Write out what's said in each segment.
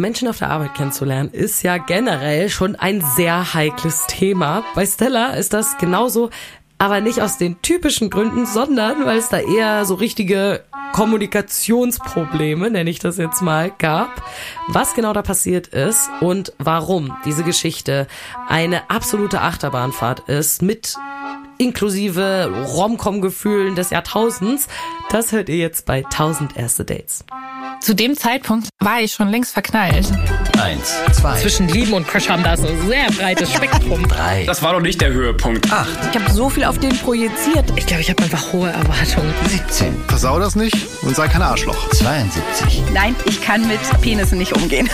Menschen auf der Arbeit kennenzulernen ist ja generell schon ein sehr heikles Thema. Bei Stella ist das genauso, aber nicht aus den typischen Gründen, sondern weil es da eher so richtige Kommunikationsprobleme, nenne ich das jetzt mal, gab. Was genau da passiert ist und warum diese Geschichte eine absolute Achterbahnfahrt ist mit inklusive Romcom-Gefühlen des Jahrtausends, das hört ihr jetzt bei 1000 erste Dates. Zu dem Zeitpunkt war ich schon längst verknallt. Eins, zwei, Zwischen Lieben und Crush haben da so ein sehr breites Spektrum. drei, Das war doch nicht der Höhepunkt. acht, Ich habe so viel auf den projiziert. Ich glaube, ich habe einfach hohe Erwartungen. 17, Versau das nicht und sei kein Arschloch. 72, Nein, ich kann mit Penissen nicht umgehen.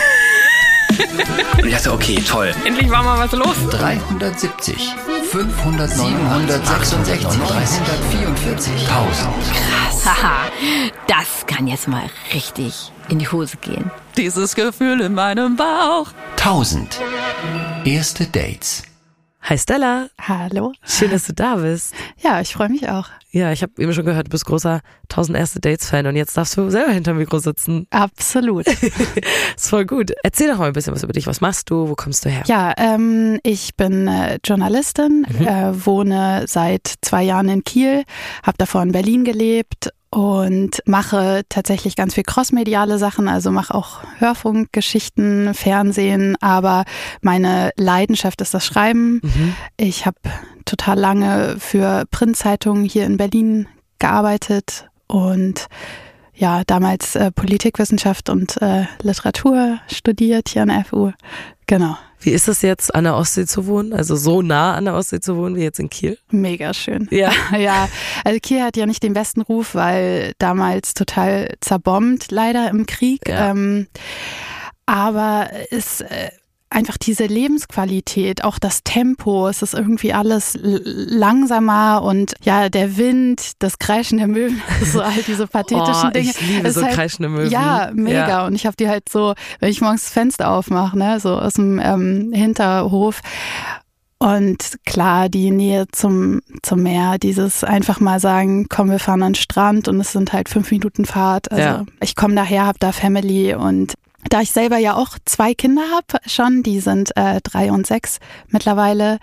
Und ich dachte, okay, toll. Endlich war mal was los. 370, 500, 766, 344, 1000. Haha, das kann jetzt mal richtig in die Hose gehen. Dieses Gefühl in meinem Bauch. 1000. Erste Dates. Hi Stella, Hallo. schön, dass du da bist. Ja, ich freue mich auch. Ja, ich habe eben schon gehört, du bist großer 1000 erste Dates Fan und jetzt darfst du selber hinterm Mikro sitzen. Absolut. ist voll gut. Erzähl doch mal ein bisschen was über dich. Was machst du? Wo kommst du her? Ja, ähm, ich bin äh, Journalistin, äh, wohne seit zwei Jahren in Kiel, habe davor in Berlin gelebt und mache tatsächlich ganz viel crossmediale Sachen, also mache auch Hörfunkgeschichten, Fernsehen, aber meine Leidenschaft ist das Schreiben. Ich habe total lange für Printzeitungen hier in Berlin gearbeitet und ja, damals äh, Politikwissenschaft und äh, Literatur studiert hier an der FU. Genau, Wie ist es jetzt, an der Ostsee zu wohnen? Also so nah an der Ostsee zu wohnen wie jetzt in Kiel? mega schön. Ja. ja, also Kiel hat ja nicht den besten Ruf, weil damals total zerbombt, leider im Krieg. Ja. Ähm, aber es äh, einfach diese Lebensqualität, auch das Tempo, es ist irgendwie alles langsamer und ja, der Wind, das Kreischen der Möwen, so all diese pathetischen Oh, Dinge. ich liebe Es so halt, kreischende Möwen. Ja, mega. Ja. Und ich habe die halt so, wenn ich morgens das Fenster aufmache, ne, so aus dem ähm, Hinterhof. Und klar, die Nähe zum, zum Meer, dieses einfach mal sagen, komm, wir fahren an den Strand und es sind halt fünf Minuten Fahrt. Also Ja. ich komme daher, habe da Family und da ich selber ja auch zwei Kinder habe schon, die sind äh, drei und sechs mittlerweile,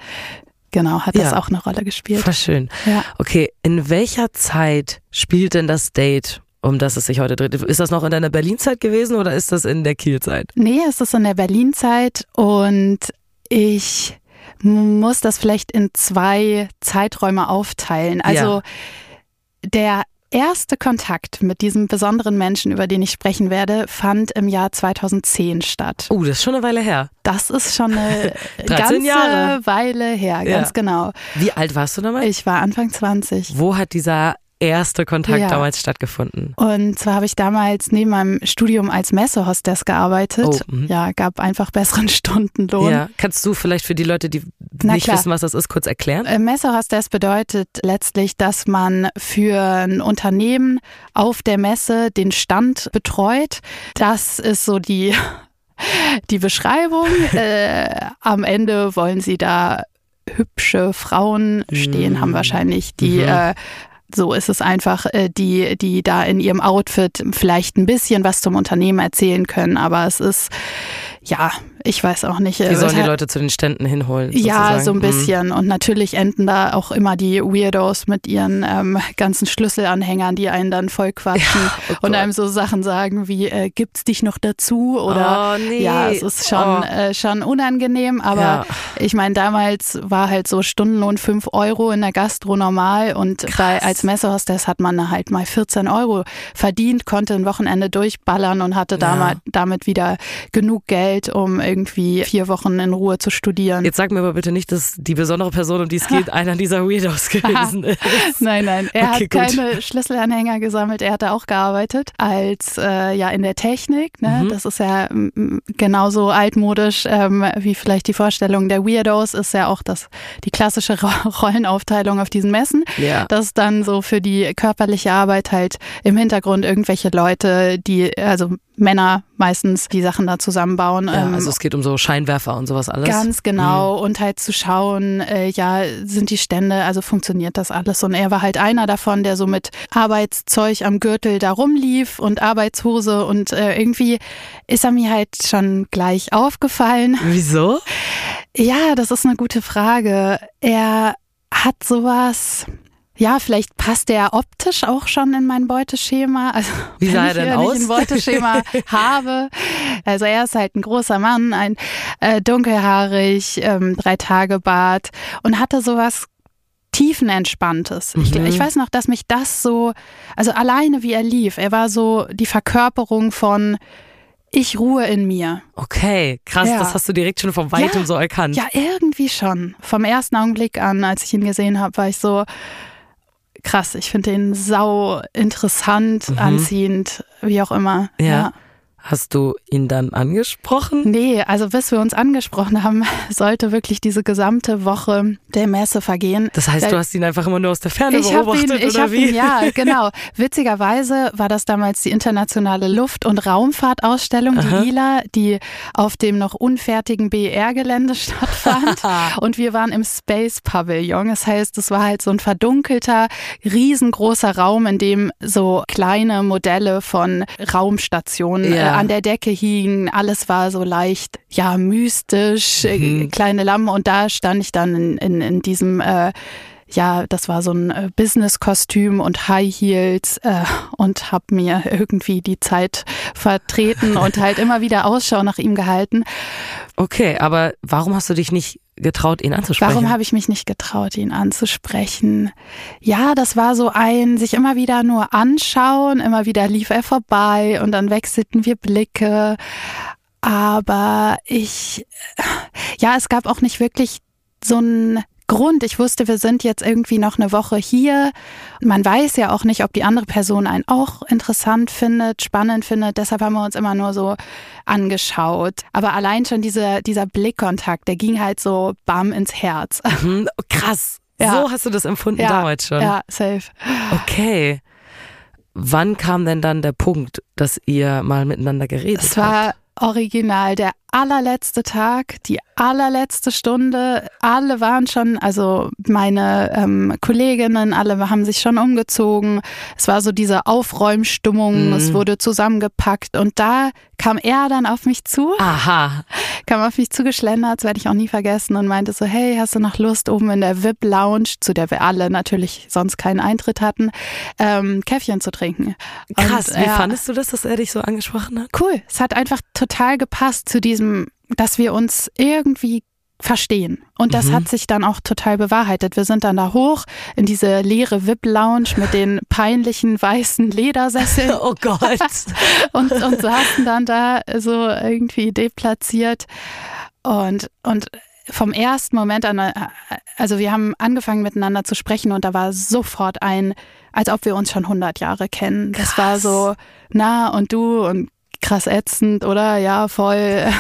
genau, hat das Ja. auch eine Rolle gespielt. Voll schön. Ja. Okay, in welcher Zeit spielt denn das Date, um das es sich heute dreht? Ist das noch in deiner Berlin-Zeit gewesen oder ist das in der Kiel-Zeit? Nee, es ist in der Berlin-Zeit und ich muss das vielleicht in zwei Zeiträume aufteilen. Also der erste Kontakt mit diesem besonderen Menschen, über den ich sprechen werde, fand im Jahr 2010 statt. Uh, das ist schon eine Weile her. Das ist schon eine 13 ganze Jahre. Weile her, Ja. ganz genau. Wie alt warst du damals? Ich war Anfang 20. Wo hat dieser erste Kontakt Ja. damals stattgefunden? Und zwar habe ich damals neben meinem Studium als Messehostess gearbeitet. Oh, mhm. ja, gab einfach besseren Stundenlohn. Ja, kannst du vielleicht für die Leute, die Na nicht klar. wissen, was das ist, kurz erklären? Äh, Messehostess bedeutet letztlich, dass man für ein Unternehmen auf der Messe den Stand betreut. Das ist so die, die Beschreibung. äh, am Ende wollen sie da hübsche Frauen stehen, Mm. haben wahrscheinlich die Mhm. äh, so ist es einfach, äh, die, die da in ihrem Outfit vielleicht ein bisschen was zum Unternehmen erzählen können, aber es ist, ja, ich weiß auch nicht. Die äh, sollen die Leute zu den Ständen hinholen. ja, sozusagen. so ein Mhm. bisschen. Und natürlich enden da auch immer die Weirdos mit ihren ähm, ganzen Schlüsselanhängern, die einen dann voll quatschen oh und einem so Sachen sagen wie, äh, gibt's dich noch dazu? Oder Oh, nee. ja, es ist schon, Oh. äh, schon unangenehm, aber Ja. ich meine, damals war halt so Stundenlohn 5 Euro in der Gastro normal und bei, als Messehostess hat man halt mal 14 Euro verdient, konnte ein Wochenende durchballern und hatte Ja. damit, damit wieder genug Geld, um irgendwie vier Wochen in Ruhe zu studieren. Jetzt sag mir aber bitte nicht, dass die besondere Person, um die es geht, einer dieser Weirdos gewesen ist. Nein, nein, er Okay, hat gut. keine Schlüsselanhänger gesammelt. Er hatte auch gearbeitet als äh, ja in der Technik. Ne? Mhm. Das ist ja mm, genauso altmodisch ähm, wie vielleicht die Vorstellung der Weirdos. Ist ja auch das die klassische Ro Rollenaufteilung auf diesen Messen. Ja. Dass dann so für die körperliche Arbeit halt im Hintergrund irgendwelche Leute, die also Männer meistens die Sachen da zusammenbauen. Ja, ähm, also es geht um so Scheinwerfer und sowas alles. Ganz genau. Und halt zu schauen, äh, ja, sind die Stände, also funktioniert das alles. Und er war halt einer davon, der so mit Arbeitszeug am Gürtel da rumlief und Arbeitshose und äh, irgendwie ist er mir halt schon gleich aufgefallen. Wieso? Ja, das ist eine gute Frage. Er hat sowas. Ja, vielleicht passt er optisch auch schon in mein Beuteschema. Also, Wie sah wenn er ich denn aus? nicht ein Beuteschema habe. Also er ist halt ein großer Mann, ein äh, dunkelhaarig, ähm, drei Tage Bart und hatte sowas tiefenentspanntes. Ich, Mhm. ich weiß noch, dass mich das so, also alleine wie er lief, er war so die Verkörperung von ich ruhe in mir. Okay, krass, Ja. das hast du direkt schon von weitem Ja. so erkannt. Ja, irgendwie schon. Vom ersten Augenblick an, als ich ihn gesehen habe, war ich so krass. Ich finde ihn sau interessant, anziehend, wie auch immer. Mhm. Ja. Hast du ihn dann angesprochen? Nee, also bis wir uns angesprochen haben, sollte wirklich diese gesamte Woche der Messe vergehen. Das heißt, du hast ihn einfach immer nur aus der Ferne ich beobachtet, ihn, ich oder wie? ihn, ja, genau. Witzigerweise war das damals die internationale Luft- und Raumfahrtausstellung, die. Lila, die auf dem noch unfertigen BR-Gelände stattfand. und wir waren im Space Pavillon. Das heißt, es war halt so ein verdunkelter, riesengroßer Raum, in dem so kleine Modelle von Raumstationen Ja. An der Decke hingen. Alles war so leicht, ja, mystisch, äh, Mhm. kleine Lampen. Und da stand ich dann in, in, in diesem äh, ja, das war so ein äh, Business-Kostüm und High Heels äh, und habe mir irgendwie die Zeit vertreten und halt immer wieder Ausschau nach ihm gehalten. Okay, aber warum hast du dich nicht getraut, ihn anzusprechen? Warum habe ich mich nicht getraut, ihn anzusprechen? Ja, das war so ein sich immer wieder nur anschauen, immer wieder lief er vorbei und dann wechselten wir Blicke. Aber ich, ja, es gab auch nicht wirklich so einen Grund. Ich wusste, wir sind jetzt irgendwie noch eine Woche hier. Man weiß ja auch nicht, ob die andere Person einen auch interessant findet, spannend findet. Deshalb haben wir uns immer nur so angeschaut. Aber allein schon dieser, dieser Blickkontakt, der ging halt so bam ins Herz. Hm, oh, krass. Ja. So hast du das empfunden Ja, damals schon. Ja, safe. Okay. Wann kam denn dann der Punkt, dass ihr mal miteinander geredet Es habt? Original der allerletzte Tag, die allerletzte Stunde. Alle waren schon, also meine ähm, Kolleginnen, alle haben sich schon umgezogen. Es war so diese Aufräumstimmung, Mhm. es wurde zusammengepackt und da kam er dann auf mich zu, Aha. kam auf mich zugeschlendert, das werde ich auch nie vergessen und meinte so, hey, hast du noch Lust, oben in der VIP-Lounge, zu der wir alle natürlich sonst keinen Eintritt hatten, ähm, Käffchen zu trinken. Krass. Und, Wie ja, fandest du das, dass er dich so angesprochen hat? cool. Es hat einfach total gepasst zu diesem, dass wir uns irgendwie verstehen. Und das Mhm. hat sich dann auch total bewahrheitet. Wir sind dann da hoch in diese leere VIP-Lounge mit den peinlichen weißen Ledersesseln Oh Gott. und, und saßen dann da so irgendwie deplatziert. Und, und vom ersten Moment an, also wir haben angefangen miteinander zu sprechen und da war sofort ein, als ob wir uns schon 100 Jahre kennen. Das war Krass. so, na und du und krass ätzend, oder? Ja, voll.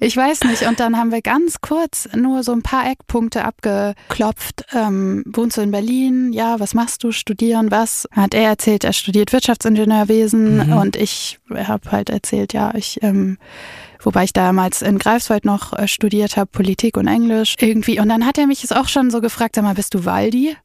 Ich weiß nicht. Und dann haben wir ganz kurz nur so ein paar Eckpunkte abgeklopft. Ähm, wohnst du in Berlin? Ja, was machst du? Studieren was? Hat er erzählt, er studiert Wirtschaftsingenieurwesen Mhm. und ich habe halt erzählt, ja, ich, ähm, wobei ich damals in Greifswald noch äh, studiert habe, Politik und Englisch irgendwie. Und dann hat er mich es auch schon so gefragt, sag mal, bist du Waldi?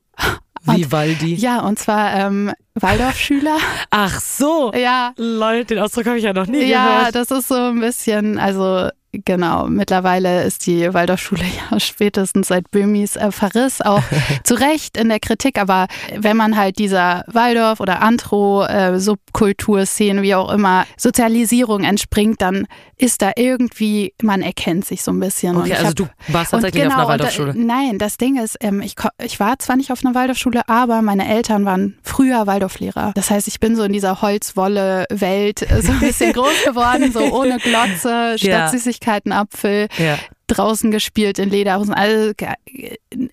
Vivaldi. Ja, und zwar ähm, Waldorfschüler. Ach so. ja, Leute, den Ausdruck habe ich ja noch nie ja, gehört. das ist so ein bisschen, also genau, mittlerweile ist die Waldorfschule ja spätestens seit Böhmis äh, Verriss auch zu Recht in der Kritik, aber wenn man halt dieser Waldorf- oder Antro-Subkulturszene, wie auch immer, Sozialisierung entspringt, dann ist da irgendwie, man erkennt sich so ein bisschen. Okay, also hab- du warst tatsächlich genau, auf einer Waldorfschule. äh, nein, das Ding ist, ähm, ich, ich war zwar nicht auf einer Waldorfschule, aber meine Eltern waren früher Waldorflehrer. Das heißt, ich bin so in dieser Holzwolle-Welt äh, so ein bisschen groß geworden, so ohne Glotze, statt Ja. Süßigkeiten Apfel, Ja. draußen gespielt in Lederhosen, also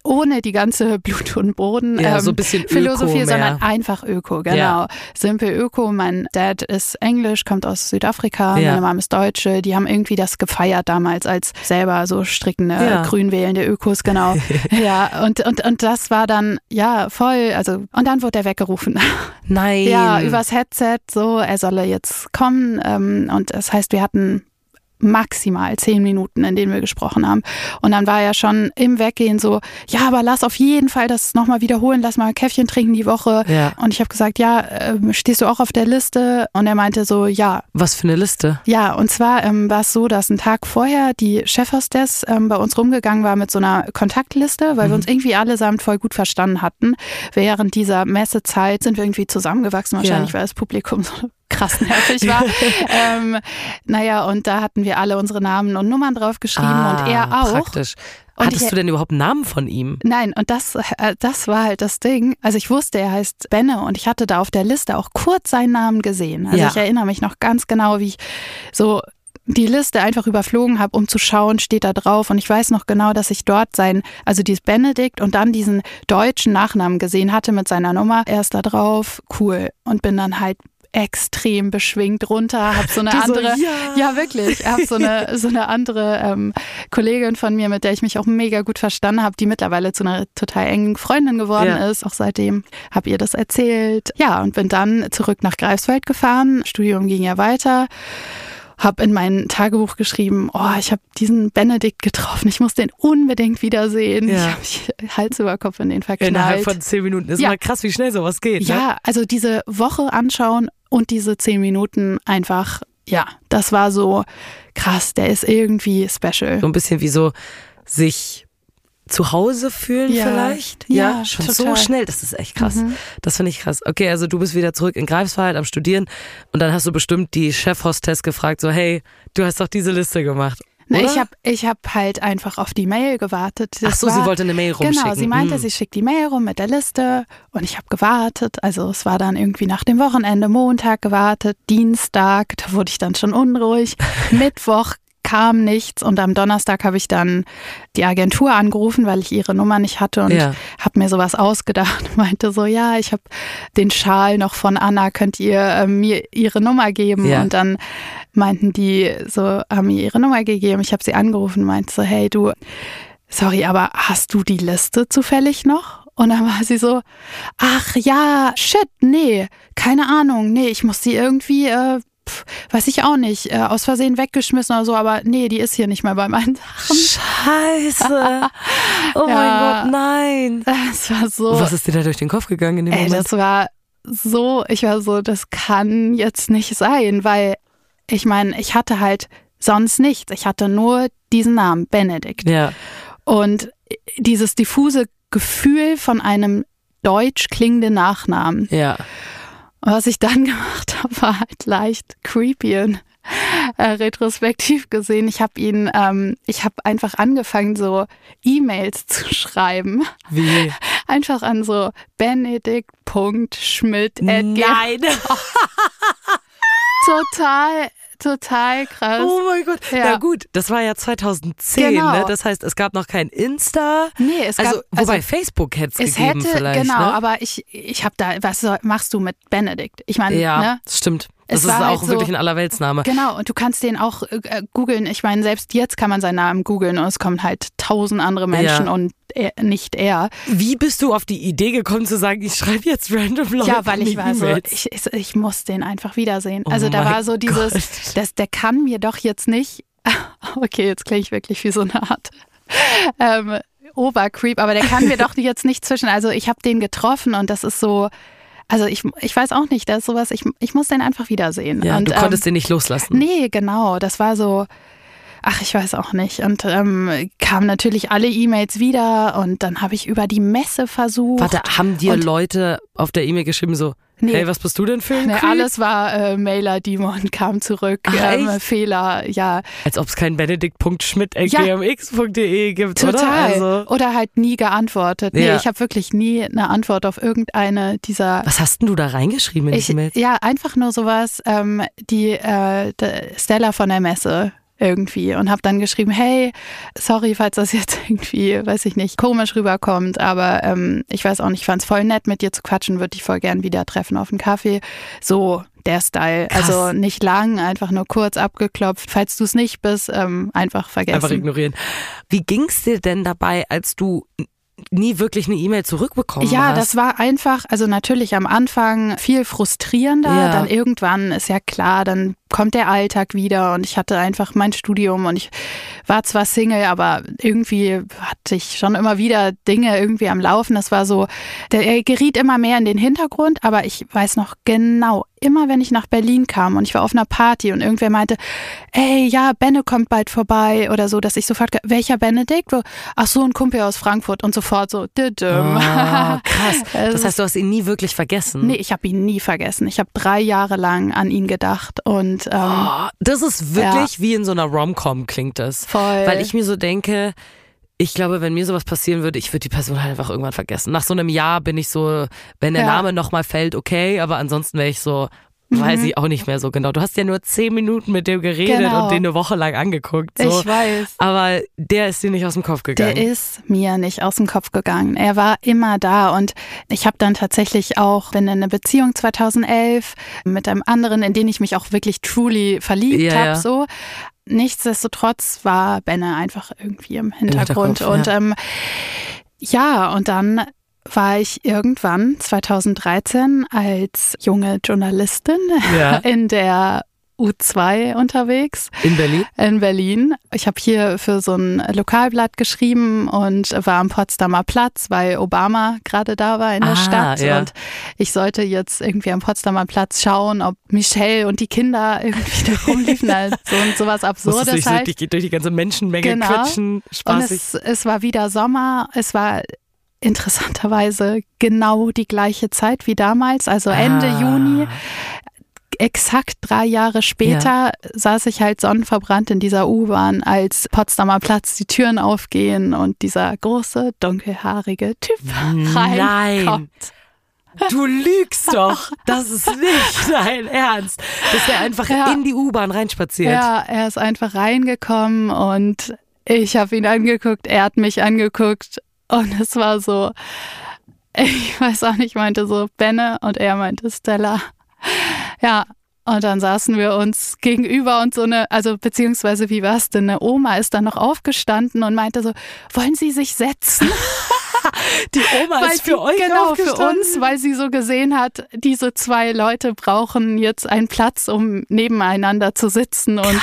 ohne die ganze Blut und Boden. Ja, so ein bisschen Öko Philosophie, mehr. sondern einfach Öko, genau. Ja. Simpel Öko. Mein Dad ist Englisch, kommt aus Südafrika, meine Mom ist Deutsche. Die haben irgendwie das gefeiert damals als selber so strickende, Ja. grün wählende Ökos, genau. ja, und, und, und das war dann, ja, voll, also, und dann wurde er weggerufen. Nein. Ja, übers Headset, so, er solle jetzt kommen. Ähm, und das heißt, wir hatten maximal zehn Minuten, in denen wir gesprochen haben. Und dann war er schon im Weggehen so, ja, aber lass auf jeden Fall das nochmal wiederholen, lass mal ein Käffchen trinken die Woche. Ja. Und ich habe gesagt, ja, ähm, stehst du auch auf der Liste? Und er meinte so, ja. Was für eine Liste? Ja, und zwar ähm, war es so, dass ein Tag vorher die Chefhostess ähm, bei uns rumgegangen war mit so einer Kontaktliste, weil wir uns irgendwie allesamt voll gut verstanden hatten. Während dieser Messezeit sind wir irgendwie zusammengewachsen, wahrscheinlich, Ja. weil das Publikum so krass nervig war. ähm, naja, und da hatten wir alle unsere Namen und Nummern draufgeschrieben und er auch. Ah, Praktisch. Und Hattest ich- du denn überhaupt einen Namen von ihm? Nein, und das, äh, das war halt das Ding. Also ich wusste, er heißt Benne und ich hatte da auf der Liste auch kurz seinen Namen gesehen. Also Ja. ich erinnere mich noch ganz genau, wie ich so die Liste einfach überflogen habe, um zu schauen, steht da drauf. Und ich weiß noch genau, dass ich dort sein, also dieses Benedikt und dann diesen deutschen Nachnamen gesehen hatte mit seiner Nummer. Er ist da drauf, cool. Und bin dann halt extrem beschwingt runter, hab so eine Du so, andere, ja. ja wirklich, hab so eine so eine andere ähm, Kollegin von mir, mit der ich mich auch mega gut verstanden habe, die mittlerweile zu einer total engen Freundin geworden Ja. ist. Auch seitdem hab ihr das erzählt. Ja, und bin dann zurück nach Greifswald gefahren. Studium ging ja weiter. Hab in mein Tagebuch geschrieben, oh, ich habe diesen Benedikt getroffen, ich muss den unbedingt wiedersehen. Ja. Ich habe mich Hals über Kopf in den verknallt. Innerhalb von zehn Minuten. Ist Ja. mal krass, wie schnell sowas geht. Ne? Ja, also diese Woche anschauen und diese zehn Minuten einfach, ja, das war so krass, der ist irgendwie special. So ein bisschen wie so sich zu Hause fühlen Ja. vielleicht. Ja, schon total. Mhm. so schnell. Das ist echt krass. Das finde ich krass. Okay, also du bist wieder zurück in Greifswald am Studieren und dann hast du bestimmt die Chefhostess gefragt, so hey, du hast doch diese Liste gemacht. Na, oder? ich habe ich hab halt einfach auf die Mail gewartet. Ach Das so, sie war- wollte eine Mail rumschicken. Genau, sie meinte, Hm. sie schickt die Mail rum mit der Liste und ich habe gewartet. Also es war dann irgendwie nach dem Wochenende, Montag gewartet, Dienstag, da wurde ich dann schon unruhig. Mittwoch kam nichts und am Donnerstag habe ich dann die Agentur angerufen, weil ich ihre Nummer nicht hatte und Ja. habe mir sowas ausgedacht. Meinte so, ja, ich habe den Schal noch von Anna, könnt ihr äh, mir ihre Nummer geben? Ja. Und dann meinten die so, haben mir ihre Nummer gegeben. Ich habe sie angerufen, meinte so, hey du, sorry, aber hast du die Liste zufällig noch? Und dann war sie so, ach ja, shit, nee, keine Ahnung, nee, ich muss die irgendwie, äh, weiß ich auch nicht, äh, aus Versehen weggeschmissen oder so, aber nee, die ist hier nicht mehr bei meinen Sachen. Scheiße. Oh mein Ja. Gott, nein. Das war so, was ist dir da durch den Kopf gegangen in dem ey, Moment? das war so, ich war so, das kann jetzt nicht sein, weil ich meine, ich hatte halt sonst nichts. Ich hatte nur diesen Namen, Benedikt. ja. Und dieses diffuse Gefühl von einem deutsch klingenden Nachnamen. Ja. Und was ich dann gemacht habe, war halt leicht creepy und äh, retrospektiv gesehen. Ich habe ihn, ähm, ich habe einfach angefangen, so E-Mails zu schreiben. Wie? Einfach an so benedikt.schmidt. Nein. Total, total krass. Oh mein Gott. Ja. Na gut, das war ja 2010, Genau. ne? Das heißt, es gab noch kein Insta. Nee, es also, gab, wobei also, Facebook hätte es gegeben hätte, vielleicht, genau, ne? aber ich, ich habe da, was soll, machst du mit Benedikt? Ich meine, ja, ne? das stimmt. Das Es ist war auch halt so- wirklich ein Allerweltsname. Genau, und du kannst den auch äh, googeln. Ich meine, selbst jetzt kann man seinen Namen googeln und es kommen halt tausend andere Menschen Ja. und er, nicht er. Wie bist du auf die Idee gekommen zu sagen, ich schreibe jetzt random Leute Ja, weil ich war so, ich, ich, ich muss den einfach wiedersehen. Oh also da war so dieses, Gott. das, der kann mir doch jetzt nicht, okay, jetzt klinge ich wirklich wie so eine Art ähm, Obercreep, aber der kann mir doch jetzt nicht zwischen, also ich habe den getroffen und das ist so, also ich, ich weiß auch nicht, das ist sowas, ich, ich muss den einfach wiedersehen. ja, und, du konntest ähm, den nicht loslassen. Nee, genau. Das war so, ach, ich weiß auch nicht. Und ähm, kamen natürlich alle E-Mails wieder und dann habe ich über die Messe versucht. Warte, haben dir Leute auf der E-Mail geschrieben so, Nee. hey, was bist du denn für ein Nee, Creep? alles war äh, Mailer-Demon, kam zurück, Ach, ähm? Fehler, ja, Als ob es keinen benedikt.schmidt.gmx.de gibt, oder? total. Also, Oder halt nie geantwortet. Nee, Ja. ich habe wirklich nie eine Antwort auf irgendeine dieser was hast denn du da reingeschrieben in Ich, die Mails? ja, einfach nur sowas, ähm, die äh, Stella von der Messe irgendwie und habe dann geschrieben, hey, sorry, falls das jetzt irgendwie, weiß ich nicht, komisch rüberkommt, aber ähm, ich weiß auch nicht, ich fand's voll nett, mit dir zu quatschen, würde dich voll gern wieder treffen auf einen Kaffee. So der Style. Krass. Also nicht lang, einfach nur kurz abgeklopft. Falls du es nicht bist, ähm, einfach vergessen. Einfach ignorieren. Wie ging's dir denn dabei, als du nie wirklich eine E-Mail zurückbekommen Ja, hast? das war einfach, also natürlich am Anfang viel frustrierender, Ja. dann irgendwann ist ja klar, dann kommt der Alltag wieder und ich hatte einfach mein Studium und ich war zwar Single, aber irgendwie hatte ich schon immer wieder Dinge irgendwie am Laufen. Das war so, der er geriet immer mehr in den Hintergrund, aber ich weiß noch genau, immer wenn ich nach Berlin kam und ich war auf einer Party und irgendwer meinte, ey, ja, Benne kommt bald vorbei oder so, dass ich sofort, welcher Benedikt? Ach so, ein Kumpel aus Frankfurt und sofort so, düdüm. Ah, krass. Das heißt, du hast ihn nie wirklich vergessen. Nee, ich habe ihn nie vergessen. Ich habe drei Jahre lang an ihn gedacht und ähm, Oh, das ist wirklich wie in so einer Rom-Com klingt das. Voll. Weil ich mir so denke, ich glaube, wenn mir sowas passieren würde, ich würde die Person halt einfach irgendwann vergessen. Nach so einem Jahr bin ich so, wenn der Ja. Name nochmal fällt, okay, aber ansonsten wäre ich so, weiß ich auch nicht mehr so genau. Du hast ja nur zehn Minuten mit dem geredet Genau. und den eine Woche lang angeguckt. So. ich weiß. Aber der ist dir nicht aus dem Kopf gegangen. Der ist mir nicht aus dem Kopf gegangen. Er war immer da und ich habe dann tatsächlich auch, bin in eine Beziehung 2011 mit einem anderen, in den ich mich auch wirklich truly verliebt Ja, habe. ja. So. Nichtsdestotrotz war Benne einfach irgendwie im Hintergrund. Hinterkopf, und ja. ähm, ja, und dann war ich irgendwann 2013 als junge Journalistin Ja. in der U2 unterwegs in Berlin? in Berlin. Ich habe hier für so ein Lokalblatt geschrieben und war am Potsdamer Platz, weil Obama gerade da war in der Ah, Stadt. ja. Und ich sollte jetzt irgendwie am Potsdamer Platz schauen, ob Michelle und die Kinder irgendwie da rumliefen. halt so und sowas Absurdes dich so halt. durch, durch die ganze Menschenmenge Genau. quetschen, Und spaßig. es, es war wieder Sommer. Es war interessanterweise genau die gleiche Zeit wie damals, also Ende Ah. Juni. Exakt drei Jahre später saß ich halt sonnenverbrannt in dieser U-Bahn, als Potsdamer Platz die Türen aufgehen und dieser große, dunkelhaarige Typ Nein. reinkommt. Du lügst doch. Das ist nicht dein Ernst. Dass der einfach Ja. in die U-Bahn reinspaziert. Ja, er ist einfach reingekommen und ich habe ihn angeguckt, er hat mich angeguckt und es war so, ich weiß auch nicht, ich meinte so Benne und er meinte Stella. Ja, und dann saßen wir uns gegenüber und so eine, also beziehungsweise wie war's denn, eine Oma ist dann noch aufgestanden und meinte so, wollen Sie sich setzen? Die Oma weil ist für sie, euch genau für aufgestanden. uns, weil sie so gesehen hat, diese zwei Leute brauchen jetzt einen Platz, um nebeneinander zu sitzen und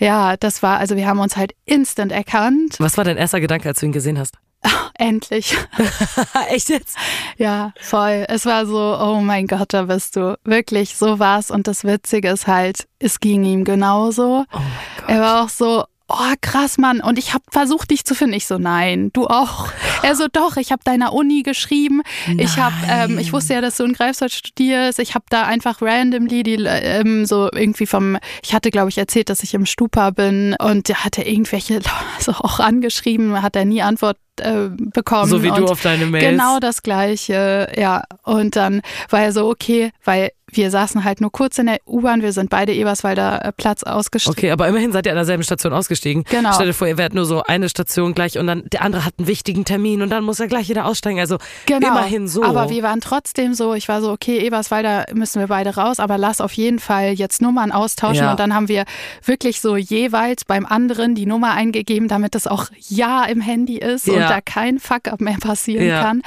ja, das war, also wir haben uns halt instant erkannt, Was war dein erster Gedanke, als du ihn gesehen hast? endlich. Echt jetzt? Ja, voll. Es war so, oh mein Gott, da bist du. Wirklich, so war's. Und das Witzige ist halt, es ging ihm genauso. Oh. Er war auch so, oh krass, Mann. Und ich habe versucht, dich zu finden. Ich so, nein, du auch. Er so, doch, ich habe deiner Uni geschrieben. Ich habe, ähm, ich wusste ja, dass du in Greifswald studierst. Ich habe da einfach randomly die, ähm, so irgendwie vom, ich hatte, glaube ich, erzählt, dass ich im Stupa bin. Und der hatte irgendwelche, so auch angeschrieben, hat er nie Antwort äh, bekommen. So wie du auf deine Mails. Genau das gleiche, ja. Und dann war er so, okay, weil wir saßen halt nur kurz in der U-Bahn, wir sind beide Eberswalder äh, Platz ausgestiegen. Okay, aber immerhin seid ihr an derselben Station ausgestiegen. Genau. Stell dir vor, ihr wärt nur so eine Station gleich und dann der andere hat einen wichtigen Termin und dann muss er gleich wieder aussteigen. Also Genau. immerhin so. Aber wir waren trotzdem so, ich war so, okay, Eberswalder müssen wir beide raus, aber lass auf jeden Fall jetzt Nummern austauschen. Ja. Und dann haben wir wirklich so jeweils beim anderen die Nummer eingegeben, damit das auch ja im Handy ist und Ja. da kein Fuck-up mehr passieren Ja. kann.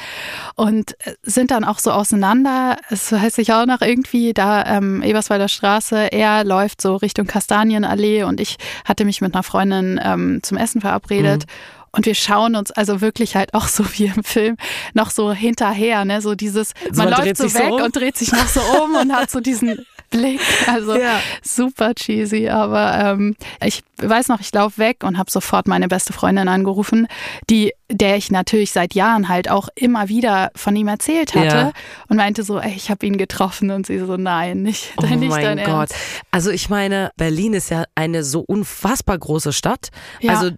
Und äh, sind dann auch so auseinander. Es weiß ich auch noch irgendwie, da ähm, Eberswalder Straße, er läuft so Richtung Kastanienallee und ich hatte mich mit einer Freundin ähm, zum Essen verabredet. Mhm. Und wir schauen uns also wirklich halt auch so wie im Film noch so hinterher, ne? So dieses, Also man, man läuft so sich so weg um? und dreht sich noch so um und hat so diesen Blick. Also Ja. super cheesy. Aber ähm, ich weiß noch, ich laufe weg und habe sofort meine beste Freundin angerufen, die, der ich natürlich seit Jahren halt auch immer wieder von ihm erzählt hatte Ja. und meinte so, ey, ich habe ihn getroffen und sie so, nein, nicht, Oh nicht mein dein Gott. Ernst. Also ich meine, Berlin ist ja eine so unfassbar große Stadt. Ja. Also